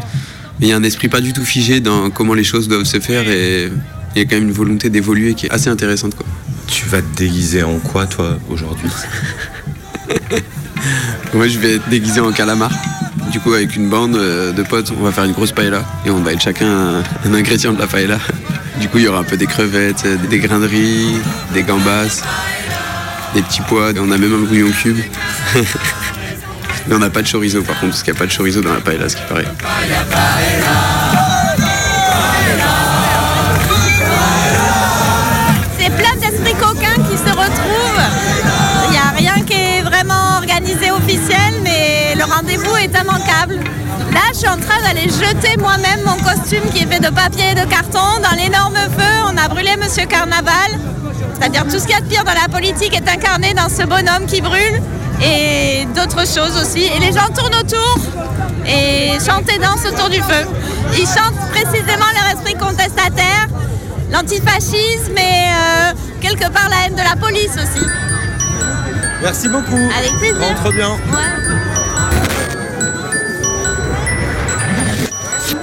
Mais il y a un esprit pas du tout figé dans comment les choses doivent se faire. Et il y a quand même une volonté d'évoluer qui est assez intéressante, quoi. Tu vas te déguiser en quoi, toi, aujourd'hui? Moi, je vais être déguisé en calamar. Du coup, avec une bande euh, de potes, on va faire une grosse paella et on va être chacun un, un ingrédient de la paella. Du coup, il y aura un peu des crevettes, euh, des grains de riz, des gambas, des petits pois. On a même un bouillon cube. Mais on n'a pas de chorizo par contre, parce qu'il n'y a pas de chorizo dans la paella, ce qui paraît. C'est plein d'esprits coquins qui se retrouvent. Il n'y a rien qui est vraiment organisé officiel, mais le rendez-vous est immanquable. Là, je suis en train d'aller jeter moi-même mon costume qui est fait de papier et de carton dans l'énorme feu. On a brûlé Monsieur Carnaval. C'est-à-dire tout ce qu'il y a de pire dans la politique est incarné dans ce bonhomme qui brûle et d'autres choses aussi. Et les gens tournent autour et chantent et dansent autour du feu. Ils chantent précisément leur esprit contestataire, l'antifascisme et euh, quelque part la haine de la police aussi. Merci beaucoup. Avec plaisir. Rentre bien.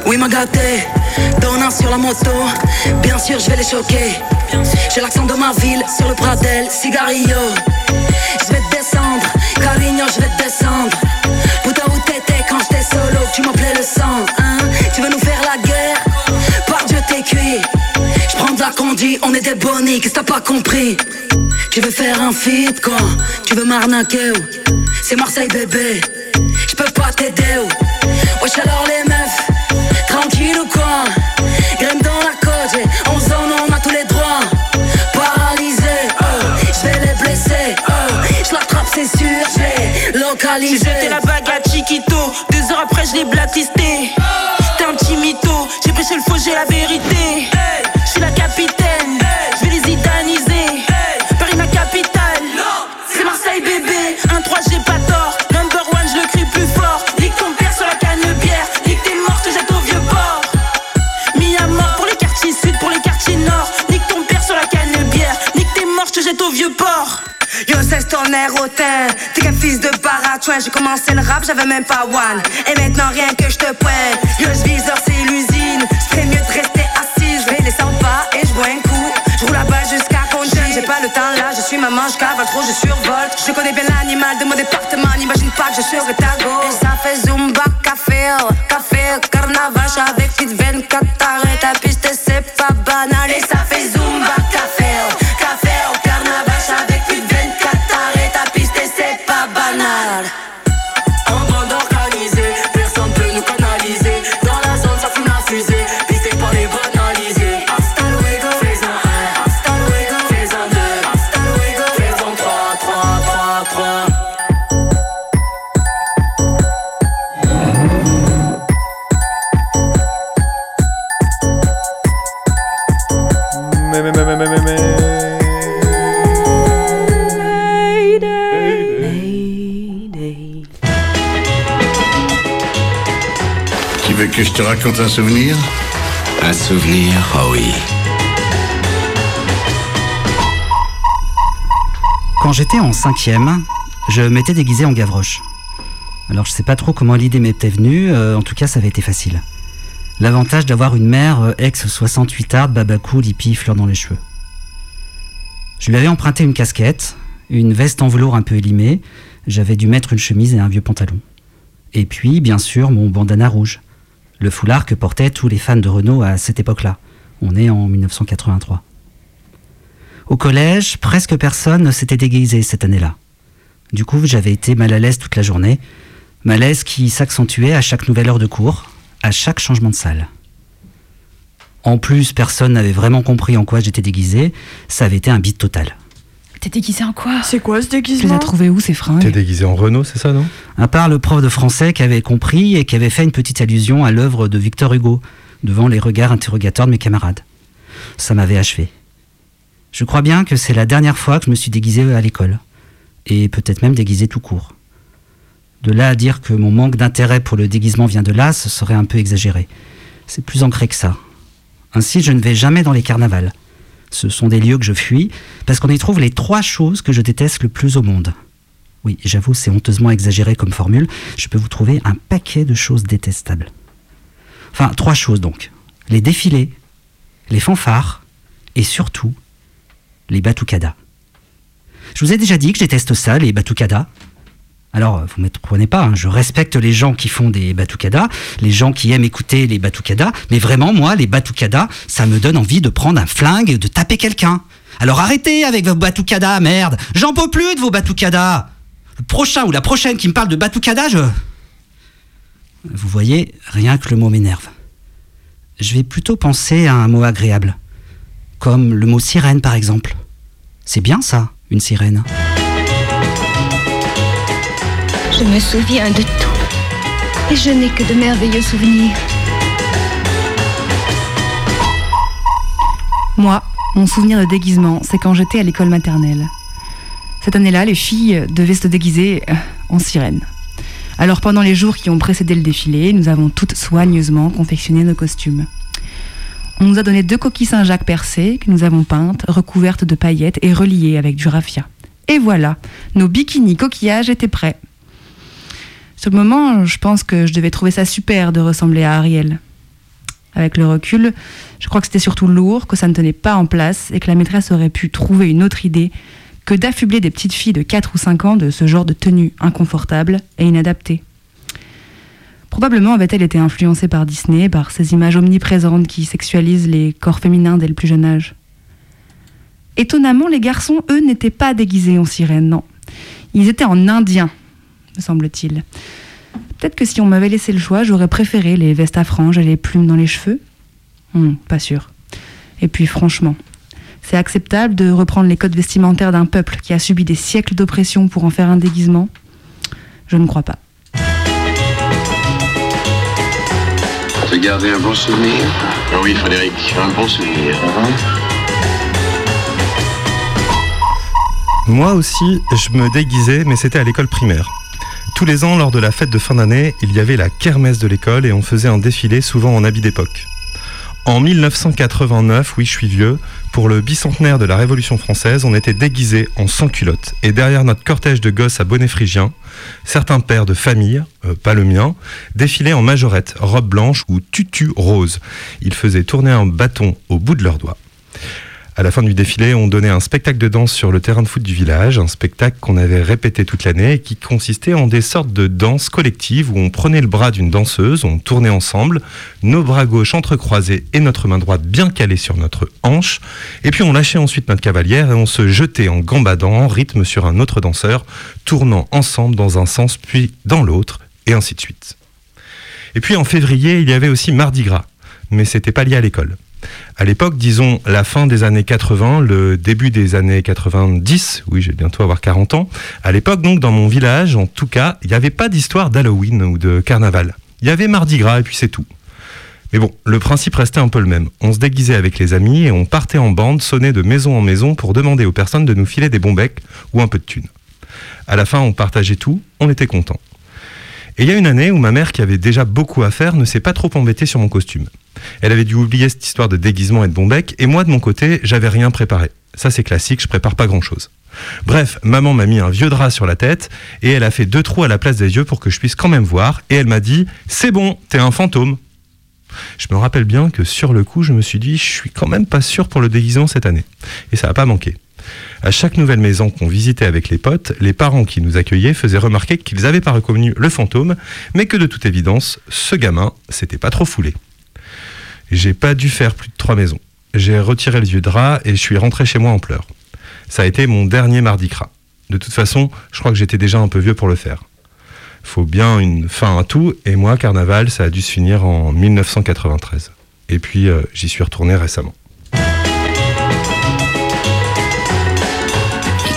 Oui, m'a gâté, donnant sur la moto. Bien sûr, je vais les choquer. J'ai l'accent de ma ville sur le Pradel, cigarillo. Je vais te descendre, Carigno, je vais te descendre. Putain, où t'étais quand j'étais solo, tu m'appelais le sang, hein? Tu veux nous faire la guerre? Par Dieu, t'es cuit. Je prends de la conduite, on est des qu'est-ce que t'as pas compris? Tu veux faire un feat, quoi? Tu veux m'arnaquer, ou? C'est Marseille, bébé. Je peux pas t'aider, ou? Wesh, alors les meufs. J'ai jeté la bague à Chiquito, deux heures après je l'ai blacklisté T'es un petit mytho, j'ai prêché le faux, j'ai la vérité T'es qu'un fils de baratouin, j'ai commencé le rap, j'avais même pas one. Et maintenant rien que je te pointe, le viseur c'est l'usine. C'est mieux de rester assise, je les 100 pas et je bois un coup. Je roule là-bas jusqu'à Conchine, j'ai pas le temps là, je suis maman, je cavale trop, je survole. Je connais bien l'animal de mon département, n'imagine pas que je serai ta go. Et ça fait Zumba, café, oh, café, carnaval, avec 24 un souvenir Un souvenir, oh oui. Quand j'étais en cinquième, je m'étais déguisé en Gavroche. Alors je sais pas trop comment l'idée m'était venue, euh, en tout cas ça avait été facile. L'avantage d'avoir une mère euh, ex-68 art, babacou, hippie, fleur dans les cheveux. Je lui avais emprunté une casquette, une veste en velours un peu élimée, j'avais dû mettre une chemise et un vieux pantalon. Et puis, bien sûr, mon bandana rouge, le foulard que portaient tous les fans de Renault à cette époque-là. On est en 1983. Au collège, presque personne ne s'était déguisé cette année-là. Du coup, j'avais été mal à l'aise toute la journée, malaise qui s'accentuait à chaque nouvelle heure de cours, à chaque changement de salle. En plus, personne n'avait vraiment compris en quoi j'étais déguisé, ça avait été un beat total. T'es déguisé en quoi C'est quoi ce Tu les déguisement as trouvés où ces fringues T'es déguisé en Renault, c'est ça, non À part le prof de français qui avait compris et qui avait fait une petite allusion à l'œuvre de Victor Hugo, devant les regards interrogateurs de mes camarades. Ça m'avait achevé. Je crois bien que c'est la dernière fois que je me suis déguisé à l'école, et peut-être même déguisé tout court. De là à dire que mon manque d'intérêt pour le déguisement vient de là, ce serait un peu exagéré. C'est plus ancré que ça. Ainsi, je ne vais jamais dans les carnavals. Ce sont des lieux que je fuis, parce qu'on y trouve les trois choses que je déteste le plus au monde. Oui, j'avoue, c'est honteusement exagéré comme formule. Je peux vous trouver un paquet de choses détestables. Enfin, trois choses donc. Les défilés, les fanfares, et surtout, les batucadas. Je vous ai déjà dit que je déteste ça, les batucadas. Alors, vous ne me comprenez pas, hein, je respecte les gens qui font des batucadas, les gens qui aiment écouter les batucadas, mais vraiment, moi, les batucadas, ça me donne envie de prendre un flingue et de taper quelqu'un. Alors arrêtez avec vos batucadas, merde J'en peux plus de vos batucadas Le prochain ou la prochaine qui me parle de batucada, je... Vous voyez, rien que le mot m'énerve. Je vais plutôt penser à un mot agréable. Comme le mot sirène, par exemple. C'est bien ça, une sirène. Je me souviens de tout. Et je n'ai que de merveilleux souvenirs. Moi, mon souvenir de déguisement, c'est quand j'étais à l'école maternelle. Cette année-là, les filles devaient se déguiser euh, en sirène. Alors pendant les jours qui ont précédé le défilé, nous avons toutes soigneusement confectionné nos costumes. On nous a donné deux coquilles Saint-Jacques percées que nous avons peintes, recouvertes de paillettes et reliées avec du raffia. Et voilà, nos bikinis coquillages étaient prêts. Sur moment, je pense que je devais trouver ça super de ressembler à Ariel. Avec le recul, je crois que c'était surtout lourd, que ça ne tenait pas en place et que la maîtresse aurait pu trouver une autre idée que d'affubler des petites filles de 4 ou 5 ans de ce genre de tenue inconfortable et inadaptée. Probablement avait-elle été influencée par Disney, par ces images omniprésentes qui sexualisent les corps féminins dès le plus jeune âge. Étonnamment, les garçons, eux, n'étaient pas déguisés en sirène, non. Ils étaient en indien, me semble-t-il. Peut-être que si on m'avait laissé le choix, j'aurais préféré les vestes à franges et les plumes dans les cheveux. Hmm, pas sûr. Et puis franchement, c'est acceptable de reprendre les codes vestimentaires d'un peuple qui a subi des siècles d'oppression pour en faire un déguisement? Je ne crois pas. Tu gardé un bon souvenir? Ah Oui, Frédéric, un bon souvenir. Moi aussi, je me déguisais, mais c'était à l'école primaire. Tous les ans, lors de la fête de fin d'année, il y avait la kermesse de l'école et on faisait un défilé souvent en habit d'époque. En 1989, oui, je suis vieux, pour le bicentenaire de la Révolution française, on était déguisés en sans-culottes. Et derrière notre cortège de gosses à bonnet phrygien, certains pères de famille, euh, pas le mien, défilaient en majorette, robe blanche ou tutu rose. Ils faisaient tourner un bâton au bout de leurs doigts. À la fin du défilé, on donnait un spectacle de danse sur le terrain de foot du village, un spectacle qu'on avait répété toute l'année et qui consistait en des sortes de danses collectives où on prenait le bras d'une danseuse, on tournait ensemble, nos bras gauches entrecroisés et notre main droite bien calée sur notre hanche, et puis on lâchait ensuite notre cavalière et on se jetait en gambadant en rythme sur un autre danseur, tournant ensemble dans un sens puis dans l'autre, et ainsi de suite. Et puis en février, il y avait aussi Mardi Gras, mais c'était pas lié à l'école. À l'époque, disons la fin des années 80, le début des années 90, oui, je vais bientôt avoir 40 ans. À l'époque, donc, dans mon village, en tout cas, il n'y avait pas d'histoire d'Halloween ou de carnaval. Il y avait Mardi Gras et puis c'est tout. Mais bon, le principe restait un peu le même. On se déguisait avec les amis et on partait en bande, sonner de maison en maison pour demander aux personnes de nous filer des bons becs ou un peu de thunes. À la fin, on partageait tout, on était content. Et il y a une année où ma mère, qui avait déjà beaucoup à faire, ne s'est pas trop embêtée sur mon costume. Elle avait dû oublier cette histoire de déguisement et de bon bec, et moi, de mon côté, j'avais rien préparé. Ça, c'est classique, je prépare pas grand chose. Bref, maman m'a mis un vieux drap sur la tête, et elle a fait deux trous à la place des yeux pour que je puisse quand même voir, et elle m'a dit C'est bon, t'es un fantôme. Je me rappelle bien que sur le coup, je me suis dit Je suis quand même pas sûr pour le déguisement cette année. Et ça n'a pas manqué. À chaque nouvelle maison qu'on visitait avec les potes, les parents qui nous accueillaient faisaient remarquer qu'ils n'avaient pas reconnu le fantôme, mais que de toute évidence, ce gamin s'était pas trop foulé. J'ai pas dû faire plus de trois maisons. J'ai retiré le vieux drap et je suis rentré chez moi en pleurs. Ça a été mon dernier mardi gras. De toute façon, je crois que j'étais déjà un peu vieux pour le faire. Faut bien une fin à tout, et moi, carnaval, ça a dû se finir en 1993. Et puis, euh, j'y suis retourné récemment.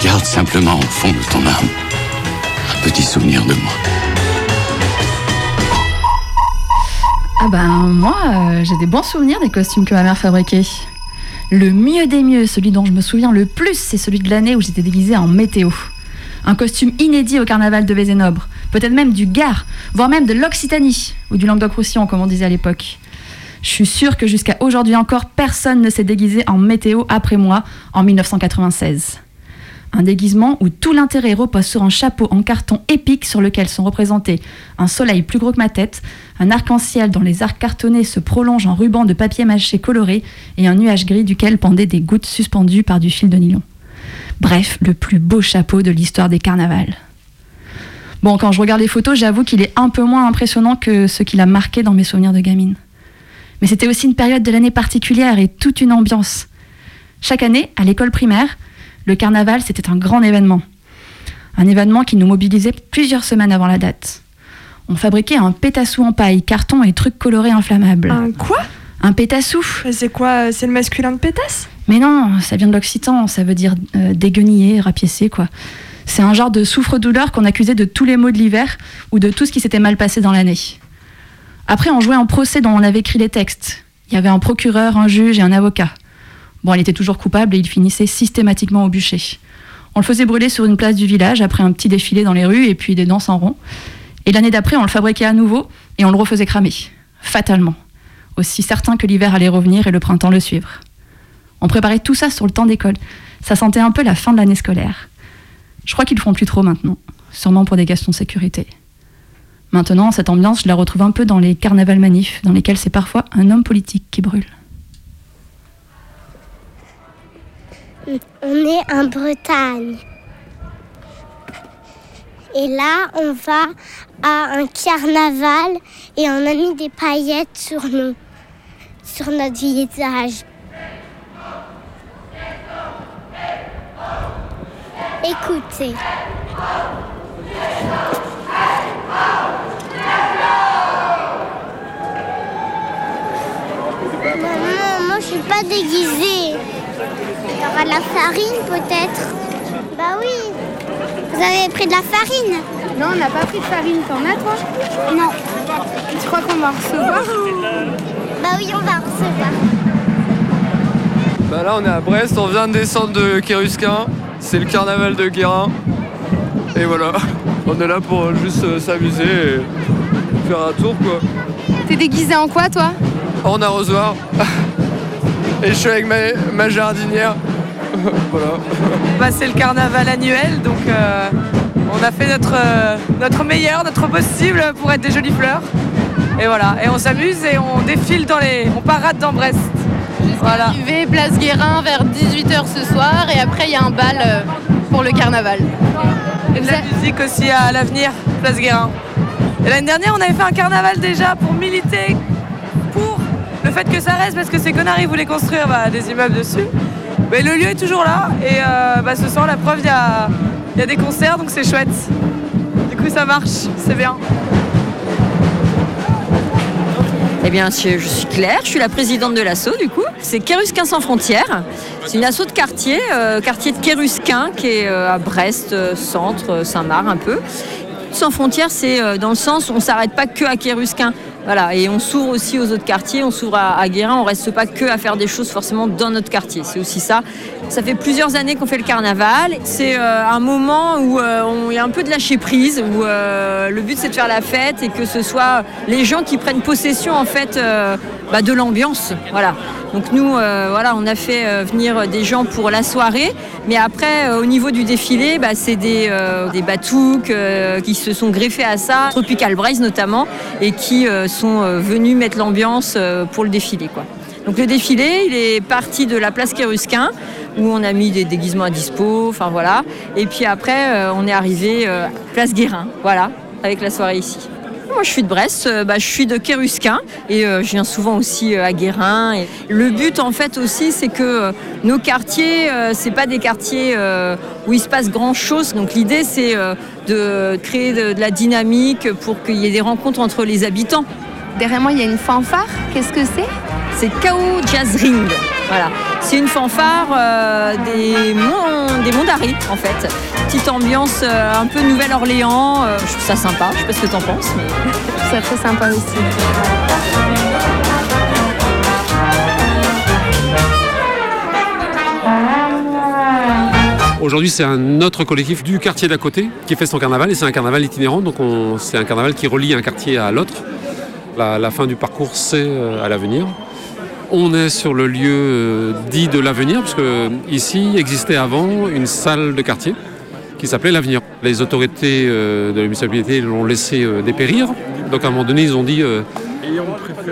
Garde simplement au fond de ton âme un petit souvenir de moi. Ah ben moi, euh, j'ai des bons souvenirs des costumes que ma mère fabriquait. Le mieux des mieux, celui dont je me souviens le plus, c'est celui de l'année où j'étais déguisée en météo. Un costume inédit au carnaval de Vézénobre, peut-être même du Gard, voire même de l'Occitanie, ou du Languedoc-Roussillon comme on disait à l'époque. Je suis sûre que jusqu'à aujourd'hui encore, personne ne s'est déguisé en météo après moi en 1996. Un déguisement où tout l'intérêt repose sur un chapeau en carton épique sur lequel sont représentés un soleil plus gros que ma tête, un arc-en-ciel dont les arcs cartonnés se prolongent en ruban de papier mâché coloré et un nuage gris duquel pendaient des gouttes suspendues par du fil de nylon. Bref, le plus beau chapeau de l'histoire des carnavals. Bon, quand je regarde les photos, j'avoue qu'il est un peu moins impressionnant que ce qu'il a marqué dans mes souvenirs de gamine. Mais c'était aussi une période de l'année particulière et toute une ambiance. Chaque année, à l'école primaire, le carnaval, c'était un grand événement. Un événement qui nous mobilisait plusieurs semaines avant la date. On fabriquait un pétassou en paille, carton et trucs colorés inflammables. Un quoi? Un pétassou. C'est quoi C'est le masculin de pétasse? Mais non, ça vient de l'occitan, ça veut dire euh, dégueniller, rapiécer, quoi. C'est un genre de souffre-douleur qu'on accusait de tous les maux de l'hiver ou de tout ce qui s'était mal passé dans l'année. Après, on jouait en procès dont on avait écrit les textes. Il y avait un procureur, un juge et un avocat. Il était toujours coupable et il finissait systématiquement au bûcher. On le faisait brûler sur une place du village après un petit défilé dans les rues et puis des danses en rond. Et l'année d'après, on le fabriquait à nouveau et on le refaisait cramer. Fatalement. Aussi certain que l'hiver allait revenir et le printemps le suivre. On préparait tout ça sur le temps d'école. Ça sentait un peu la fin de l'année scolaire. Je crois qu'ils le font plus trop maintenant, sûrement pour des questions de sécurité. Maintenant, cette ambiance, je la retrouve un peu dans les carnavals manifs, dans lesquels c'est parfois un homme politique qui brûle. On est en Bretagne. Et là, on va à un carnaval et on a mis des paillettes sur nous, sur notre visage. Écoutez. Maman, moi je suis pas déguisée. Il y aura de la farine peut-être Bah oui. Vous avez pris de la farine Non, on n'a pas pris de farine. T'en as toi Non. Tu crois qu'on va recevoir Bah oui, on va recevoir. Bah là on est à Brest, on vient de descendre de Kérusquin, c'est le carnaval de Guérin. Et voilà, on est là pour juste euh, s'amuser et faire un tour quoi. T'es déguisé en quoi toi En arrosoir. Et je suis avec ma, ma jardinière. voilà. Bah, c'est le carnaval annuel, donc euh, on a fait notre, euh, notre meilleur, notre possible pour être des jolies fleurs. Et voilà, et on s'amuse et on défile dans les. on parade dans Brest. Voilà. Arrivé place Guérin vers 18h ce soir et après il y a un bal euh, pour le carnaval. Et de la musique aussi à l'avenir, place Guérin. Et l'année dernière, on avait fait un carnaval déjà pour militer que ça reste parce que ces connards ils voulaient construire bah, des immeubles dessus. Mais le lieu est toujours là et euh, bah, ce soir, la preuve, il y a, des concerts donc c'est chouette. Du coup, ça marche, c'est bien. Eh bien, je, suis Claire, je suis la présidente de l'assaut du coup. C'est Kérusquin sans frontières. C'est une asso de quartier, euh, quartier de Kérusquin qui est euh, à Brest, centre, Saint-Marc un peu. Sans frontières, c'est dans le sens où on s'arrête pas que à Kérusquin. Voilà, et on s'ouvre aussi aux autres quartiers, on s'ouvre à, Guérin, on reste pas que à faire des choses forcément dans notre quartier. C'est aussi ça. Ça fait plusieurs années qu'on fait le carnaval. C'est euh, un moment où il y a un peu de lâcher prise, où euh, le but c'est de faire la fête et que ce soit les gens qui prennent possession en fait euh, bah, de l'ambiance. Voilà. Donc nous, euh, voilà, on a fait venir des gens pour la soirée, mais après, euh, au niveau du défilé, bah, c'est des, des batouks qui se sont greffés à ça, Tropical Braise notamment, et qui sont venus mettre l'ambiance pour le défilé. Quoi. Donc le défilé, il est parti de la place Kérusquin, où on a mis des déguisements à dispo, enfin voilà. Et puis après, euh, on est arrivé euh, place Guérin, voilà, avec la soirée ici. Moi, je suis de Brest, euh, bah, je suis de Kérusquin et euh, je viens souvent aussi euh, à Guérin. Et le but, en fait, aussi, c'est que euh, nos quartiers, euh, c'est pas des quartiers où il se passe grand chose. Donc, l'idée, c'est de créer de, de la dynamique pour qu'il y ait des rencontres entre les habitants. Derrière moi, il y a une fanfare. Qu'est-ce que c'est? C'est K.O. Jazz Ring. Voilà. C'est une fanfare euh, des, Monts, des Monts d'Arrée, en fait. Petite ambiance euh, un peu Nouvelle-Orléans. euh, je trouve ça sympa. Je sais pas ce que t'en penses. Mais... Je trouve ça très sympa aussi. Aujourd'hui, c'est un autre collectif du quartier d'à côté qui fait son carnaval et c'est un carnaval itinérant, donc on- c'est un carnaval qui relie un quartier à l'autre. La, la fin du parcours, c'est à l'avenir. On est sur le lieu euh, dit de l'avenir, puisque ici existait avant une salle de quartier qui s'appelait l'avenir. Les autorités euh, de la l'ont laissé euh, dépérir, donc à un moment donné, ils ont dit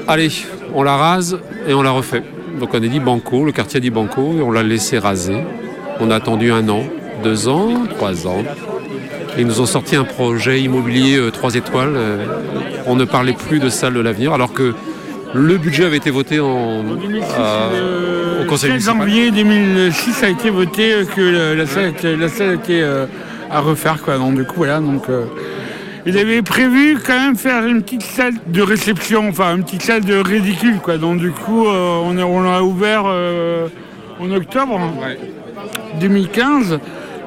Allez, on la rase et on la refait. Donc on a dit banco, le quartier a dit banco et on l'a laissé raser. On a attendu un an, deux ans, trois ans. Ils nous ont sorti un projet immobilier 3 étoiles. On ne parlait plus de salle de l'avenir, alors que le budget avait été voté en, à- au conseil 7 municipal. janvier 2006 a été voté que le- la salle était, la salle était, euh, à refaire. Quoi. Donc, du coup, voilà, donc, euh, il avait prévu quand même faire une petite salle de réception, enfin une petite salle de ridicule. Quoi. Donc du coup, euh, on, a, on l'a ouvert euh, en octobre 2015.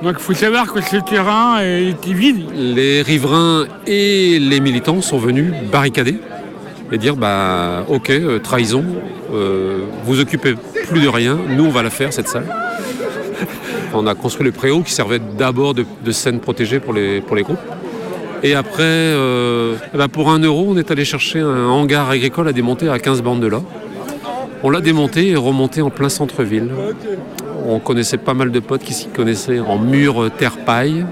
Donc il faut savoir que ce terrain était vide. Les riverains et les militants sont venus barricader et dire bah ok euh, trahison, euh, vous occupez plus de rien, nous on va la faire cette salle. On a construit le préau qui servait d'abord de, scène protégée pour les, pour les groupes. Et après, euh, ben, pour un euro, on est allé chercher un hangar agricole à démonter à 15 bandes de là. On l'a démonté et remonté en plein centre-ville. On connaissait pas mal de potes qui s'y connaissaient en mur terre-paille,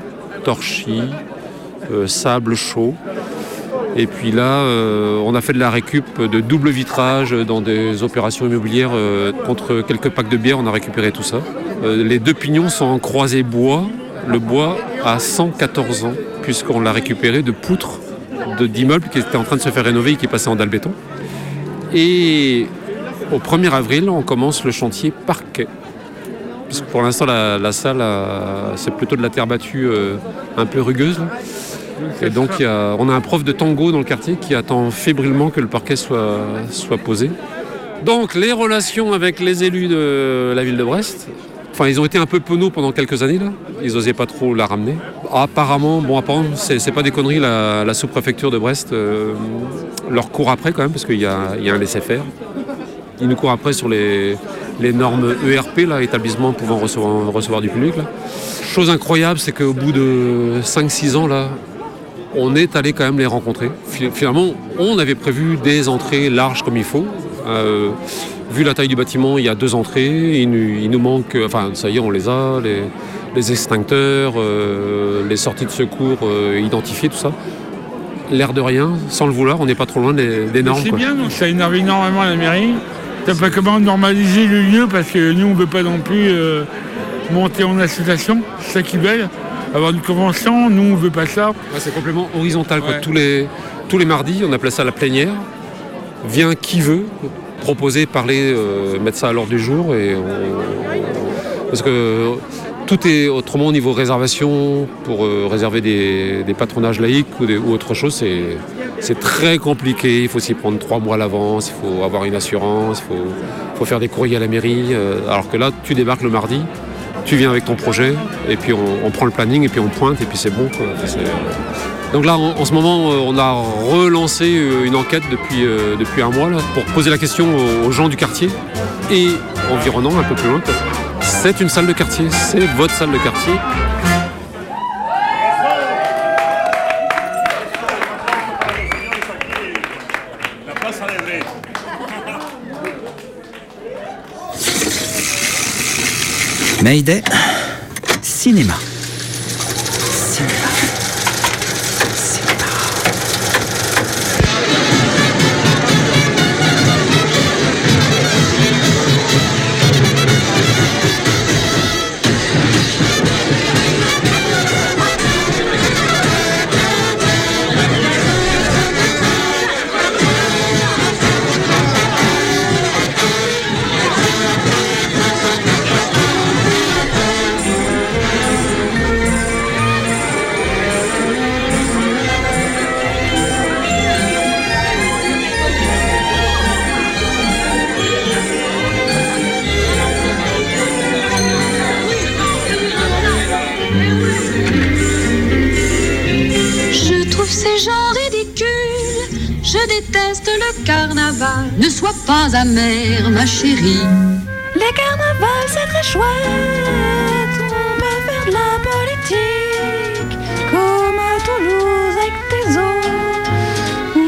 torchis, sable chaud. Et puis là, euh, on a fait de la récup de double vitrage dans des opérations immobilières euh, contre quelques packs de bière. On a récupéré tout ça. Euh, les deux pignons sont en croisé bois. Le bois a 114 ans, puisqu'on l'a récupéré de poutres d'immeubles qui étaient en train de se faire rénover et qui passaient en dalle béton. Et au 1er avril, on commence le chantier parquet. Parce que pour l'instant, la, salle, c'est plutôt de la terre battue un peu rugueuse. Et donc, on a un prof de tango dans le quartier qui attend fébrilement que le parquet soit, posé. Donc, les relations avec les élus de la ville de Brest, enfin, ils ont été un peu penauds pendant quelques années, là. Ils n'osaient pas trop la ramener. Apparemment, bon, apparemment, c'est pas des conneries, la, sous-préfecture de Brest euh, leur court après quand même, parce qu'il y y a un laisser-faire. Ils nous courent après sur les, les normes ERP, là, établissement pouvant recevoir, recevoir du public. Là. Chose incroyable, c'est qu'au bout de 5-6 ans, là, on est allé quand même les rencontrer. Fi- Finalement, on avait prévu des entrées larges comme il faut. Euh, vu la taille du bâtiment, il y a deux entrées. Il nous, il nous manque, enfin, ça y est, on les a, les, les extincteurs, euh, les sorties de secours euh, identifiées, tout ça. L'air de rien, sans le vouloir, on n'est pas trop loin des, des normes. C'est bien, donc ça énerve énormément la mairie. T'as pas comment normaliser le lieu parce que nous on veut pas non plus monter en association, c'est ça qu'ils veulent. Avoir une convention, nous on veut pas ça. Ouais, c'est complètement horizontal. quoi. Tous, les, tous les mardis, on appelait ça la plénière. Vient qui veut, proposer, parler, euh, mettre ça à l'ordre du jour. Et on- Parce que tout est autrement au niveau réservation, pour euh, réserver des, des patronages laïques ou, des- ou autre chose, c'est, c'est très compliqué. Il faut s'y prendre trois mois à l'avance, il faut avoir une assurance, il faut, faut faire des courriers à la mairie. euh, alors que là, tu débarques le mardi, tu viens avec ton projet, et puis on, prend le planning, et puis on pointe, et puis c'est bon. C'est- donc là, en, ce moment, euh, on a relancé euh, une enquête depuis, euh, depuis un mois là, pour poser la question aux, gens du quartier et environnants un peu plus loin. C'est une salle de quartier, c'est votre salle de quartier. Mayday, cinéma. Amère, ma chérie. Les carnavals, c'est très chouette. On peut faire de la politique. Comme à Toulouse avec tes eaux. Où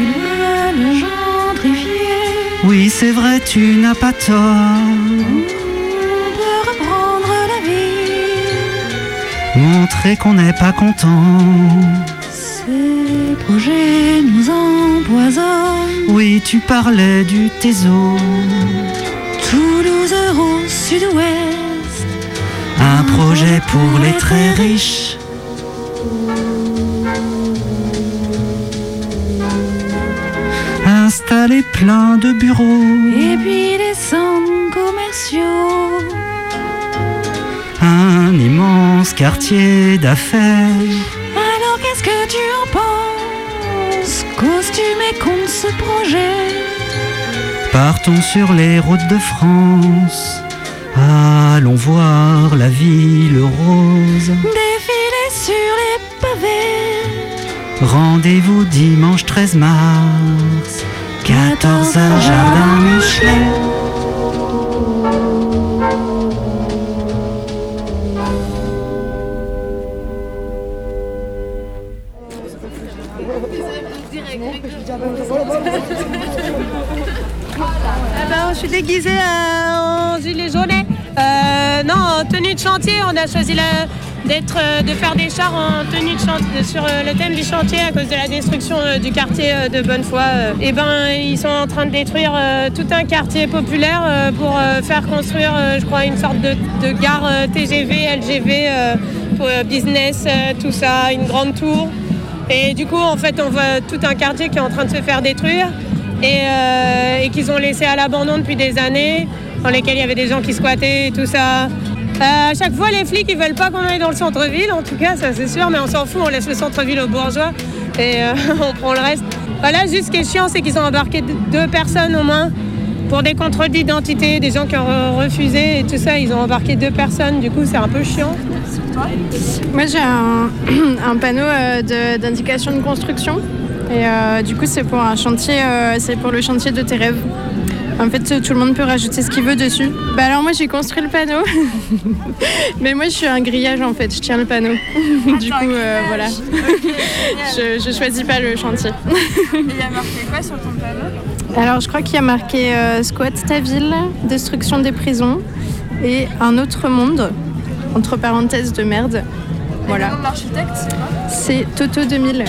ils veulent gentrifier. Oui, c'est vrai, tu n'as pas tort. On peut reprendre la vie. Montrer qu'on n'est pas content. Ces projets nous empoisonnent. Oui, tu parlais du Téso. Toulouse au sud-ouest. Un projet pour les très riches. Installé plein de bureaux, Et puis des centres commerciaux. un immense quartier d'affaires. Et ce projet. Partons sur les routes de France. Allons voir la ville rose. Défiler sur les pavés. Rendez-vous dimanche 13 mars. 14h, jardin Michelet. Déguisée euh, en gilet. Euh, non, en tenue de chantier. On a choisi euh, de faire des chars en tenue de chantier sur le thème du chantier à cause de la destruction du quartier de Bonnefoy. Et ben, ils sont en train de détruire tout un quartier populaire pour faire construire, je crois, une sorte de, gare TGV, LGV, pour business, tout ça, une grande tour. Et du coup, en fait, on voit tout un quartier qui est en train de se faire détruire et, euh, et qu'ils ont laissé à l'abandon depuis des années, dans lesquels il y avait des gens qui squattaient et tout ça. Euh, à chaque fois, les flics, ils veulent pas qu'on aille dans le centre-ville, en tout cas, ça c'est sûr, mais on s'en fout, on laisse le centre-ville aux bourgeois et euh, on prend le reste. Voilà, juste ce qui est chiant, c'est qu'ils ont embarqué deux personnes au moins pour des contrôles d'identité, des gens qui ont re- refusé et tout ça, ils ont embarqué deux personnes, du coup, c'est un peu chiant. Moi j'ai un, panneau euh, d'indication de, construction et euh, du coup c'est pour un chantier, euh, c'est pour le chantier de tes rêves. En fait tout le monde peut rajouter ce qu'il veut dessus. Bah alors moi j'ai construit le panneau, mais moi je suis un grillage en fait, je tiens le panneau. du coup euh, voilà, je, je choisis pas le chantier. Il y a marqué quoi sur ton panneau? Alors je crois qu'il y a marqué squat ta ville, destruction des prisons et un autre monde, entre parenthèses de merde. Voilà. Le nom de l'architecte, c'est quoi C'est Toto 2000.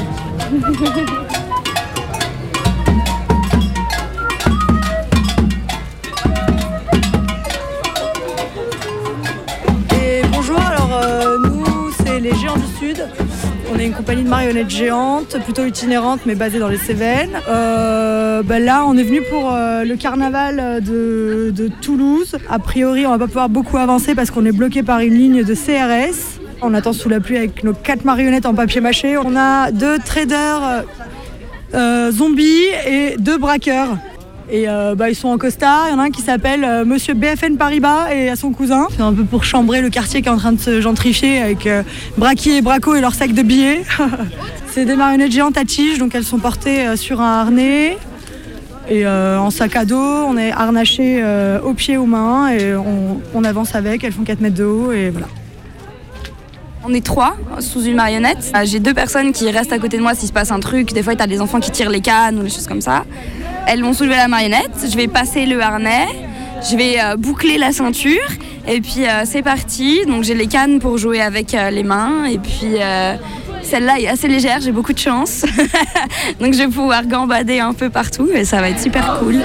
Et bonjour, alors euh, nous c'est les Géants du Sud. On est une compagnie de marionnettes géantes, plutôt itinérante mais basée dans les Cévennes. Euh, bah là on est venu pour euh, le carnaval de, de Toulouse. A priori on va pas pouvoir beaucoup avancer parce qu'on est bloqué par une ligne de CRS. On attend sous la pluie avec nos quatre marionnettes en papier mâché. On a deux traders euh, euh, zombies et deux braqueurs. Et euh, bah, ils sont en costard. Il y en a un qui s'appelle Monsieur BFN Paribas et à son cousin. C'est un peu pour chambrer le quartier qui est en train de se gentrifier avec euh, et Braco et leur sac de billets. C'est des marionnettes géantes à tige, donc elles sont portées sur un harnais. Et en sac à dos, on est harnaché aux pieds, aux mains et on, on avance avec. Elles font 4 mètres de haut et voilà. On est trois sous une marionnette. Euh, J'ai deux personnes qui restent à côté de moi s'il se passe un truc. Des fois, tu as des enfants qui tirent les cannes ou des choses comme ça. Elles vont soulever la marionnette. Je vais passer le harnais. Je vais euh, boucler la ceinture. Et puis, euh, c'est parti. Donc, j'ai les cannes pour jouer avec les mains. Et puis, celle-là est assez légère. J'ai beaucoup de chance. Donc, je vais pouvoir gambader un peu partout. Et ça va être super cool.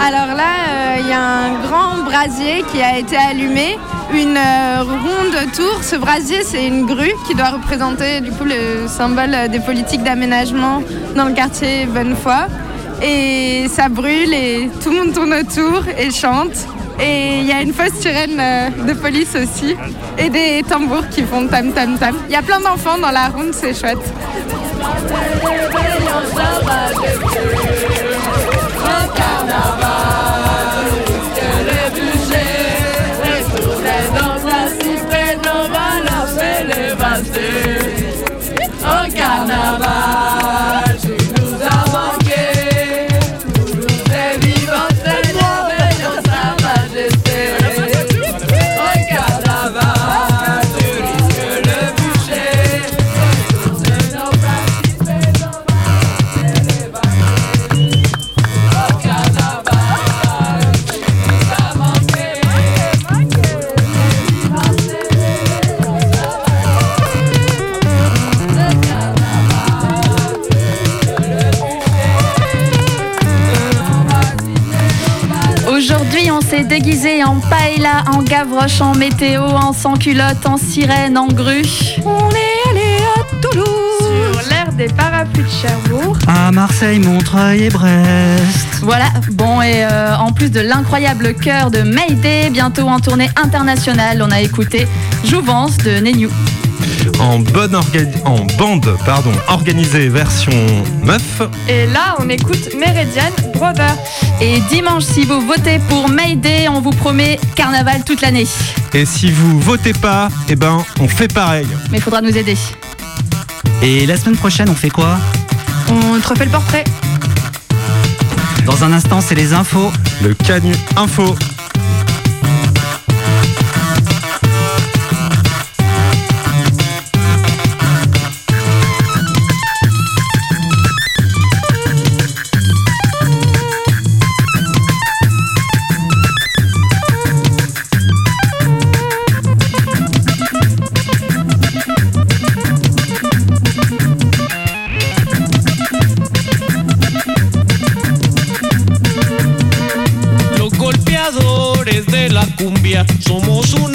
Alors là, euh, il y a un grand brasier qui a été allumé, une euh, ronde tour. Ce brasier, c'est une grue qui doit représenter du coup le symbole des politiques d'aménagement dans le quartier Bonnefoy. Et ça brûle et tout le monde tourne autour et chante. Et il y a une fausse sirène euh, de police aussi et des tambours qui font tam tam tam. Il y a plein d'enfants dans la ronde, c'est chouette. En météo, en sans-culotte, en sirène, en grue. On est allé à Toulouse. Sur l'air des parapluies de Cherbourg. À Marseille, Montreuil et Brest. Voilà, bon et euh, en plus de l'incroyable chœur de Mayday, bientôt en tournée internationale, on a écouté Jouvence de Nenyu. En, bonne en bande pardon, organisée version meuf, Et là, on écoute Meridian Brother. Et dimanche, si vous votez pour Mayday, on vous promet carnaval toute l'année. et si vous votez pas, eh ben on fait pareil. Mais il faudra nous aider. Et la semaine prochaine, on fait quoi? On te refait le portrait. Dans un instant, c'est les infos. Le Canu Info. Cumbia somos una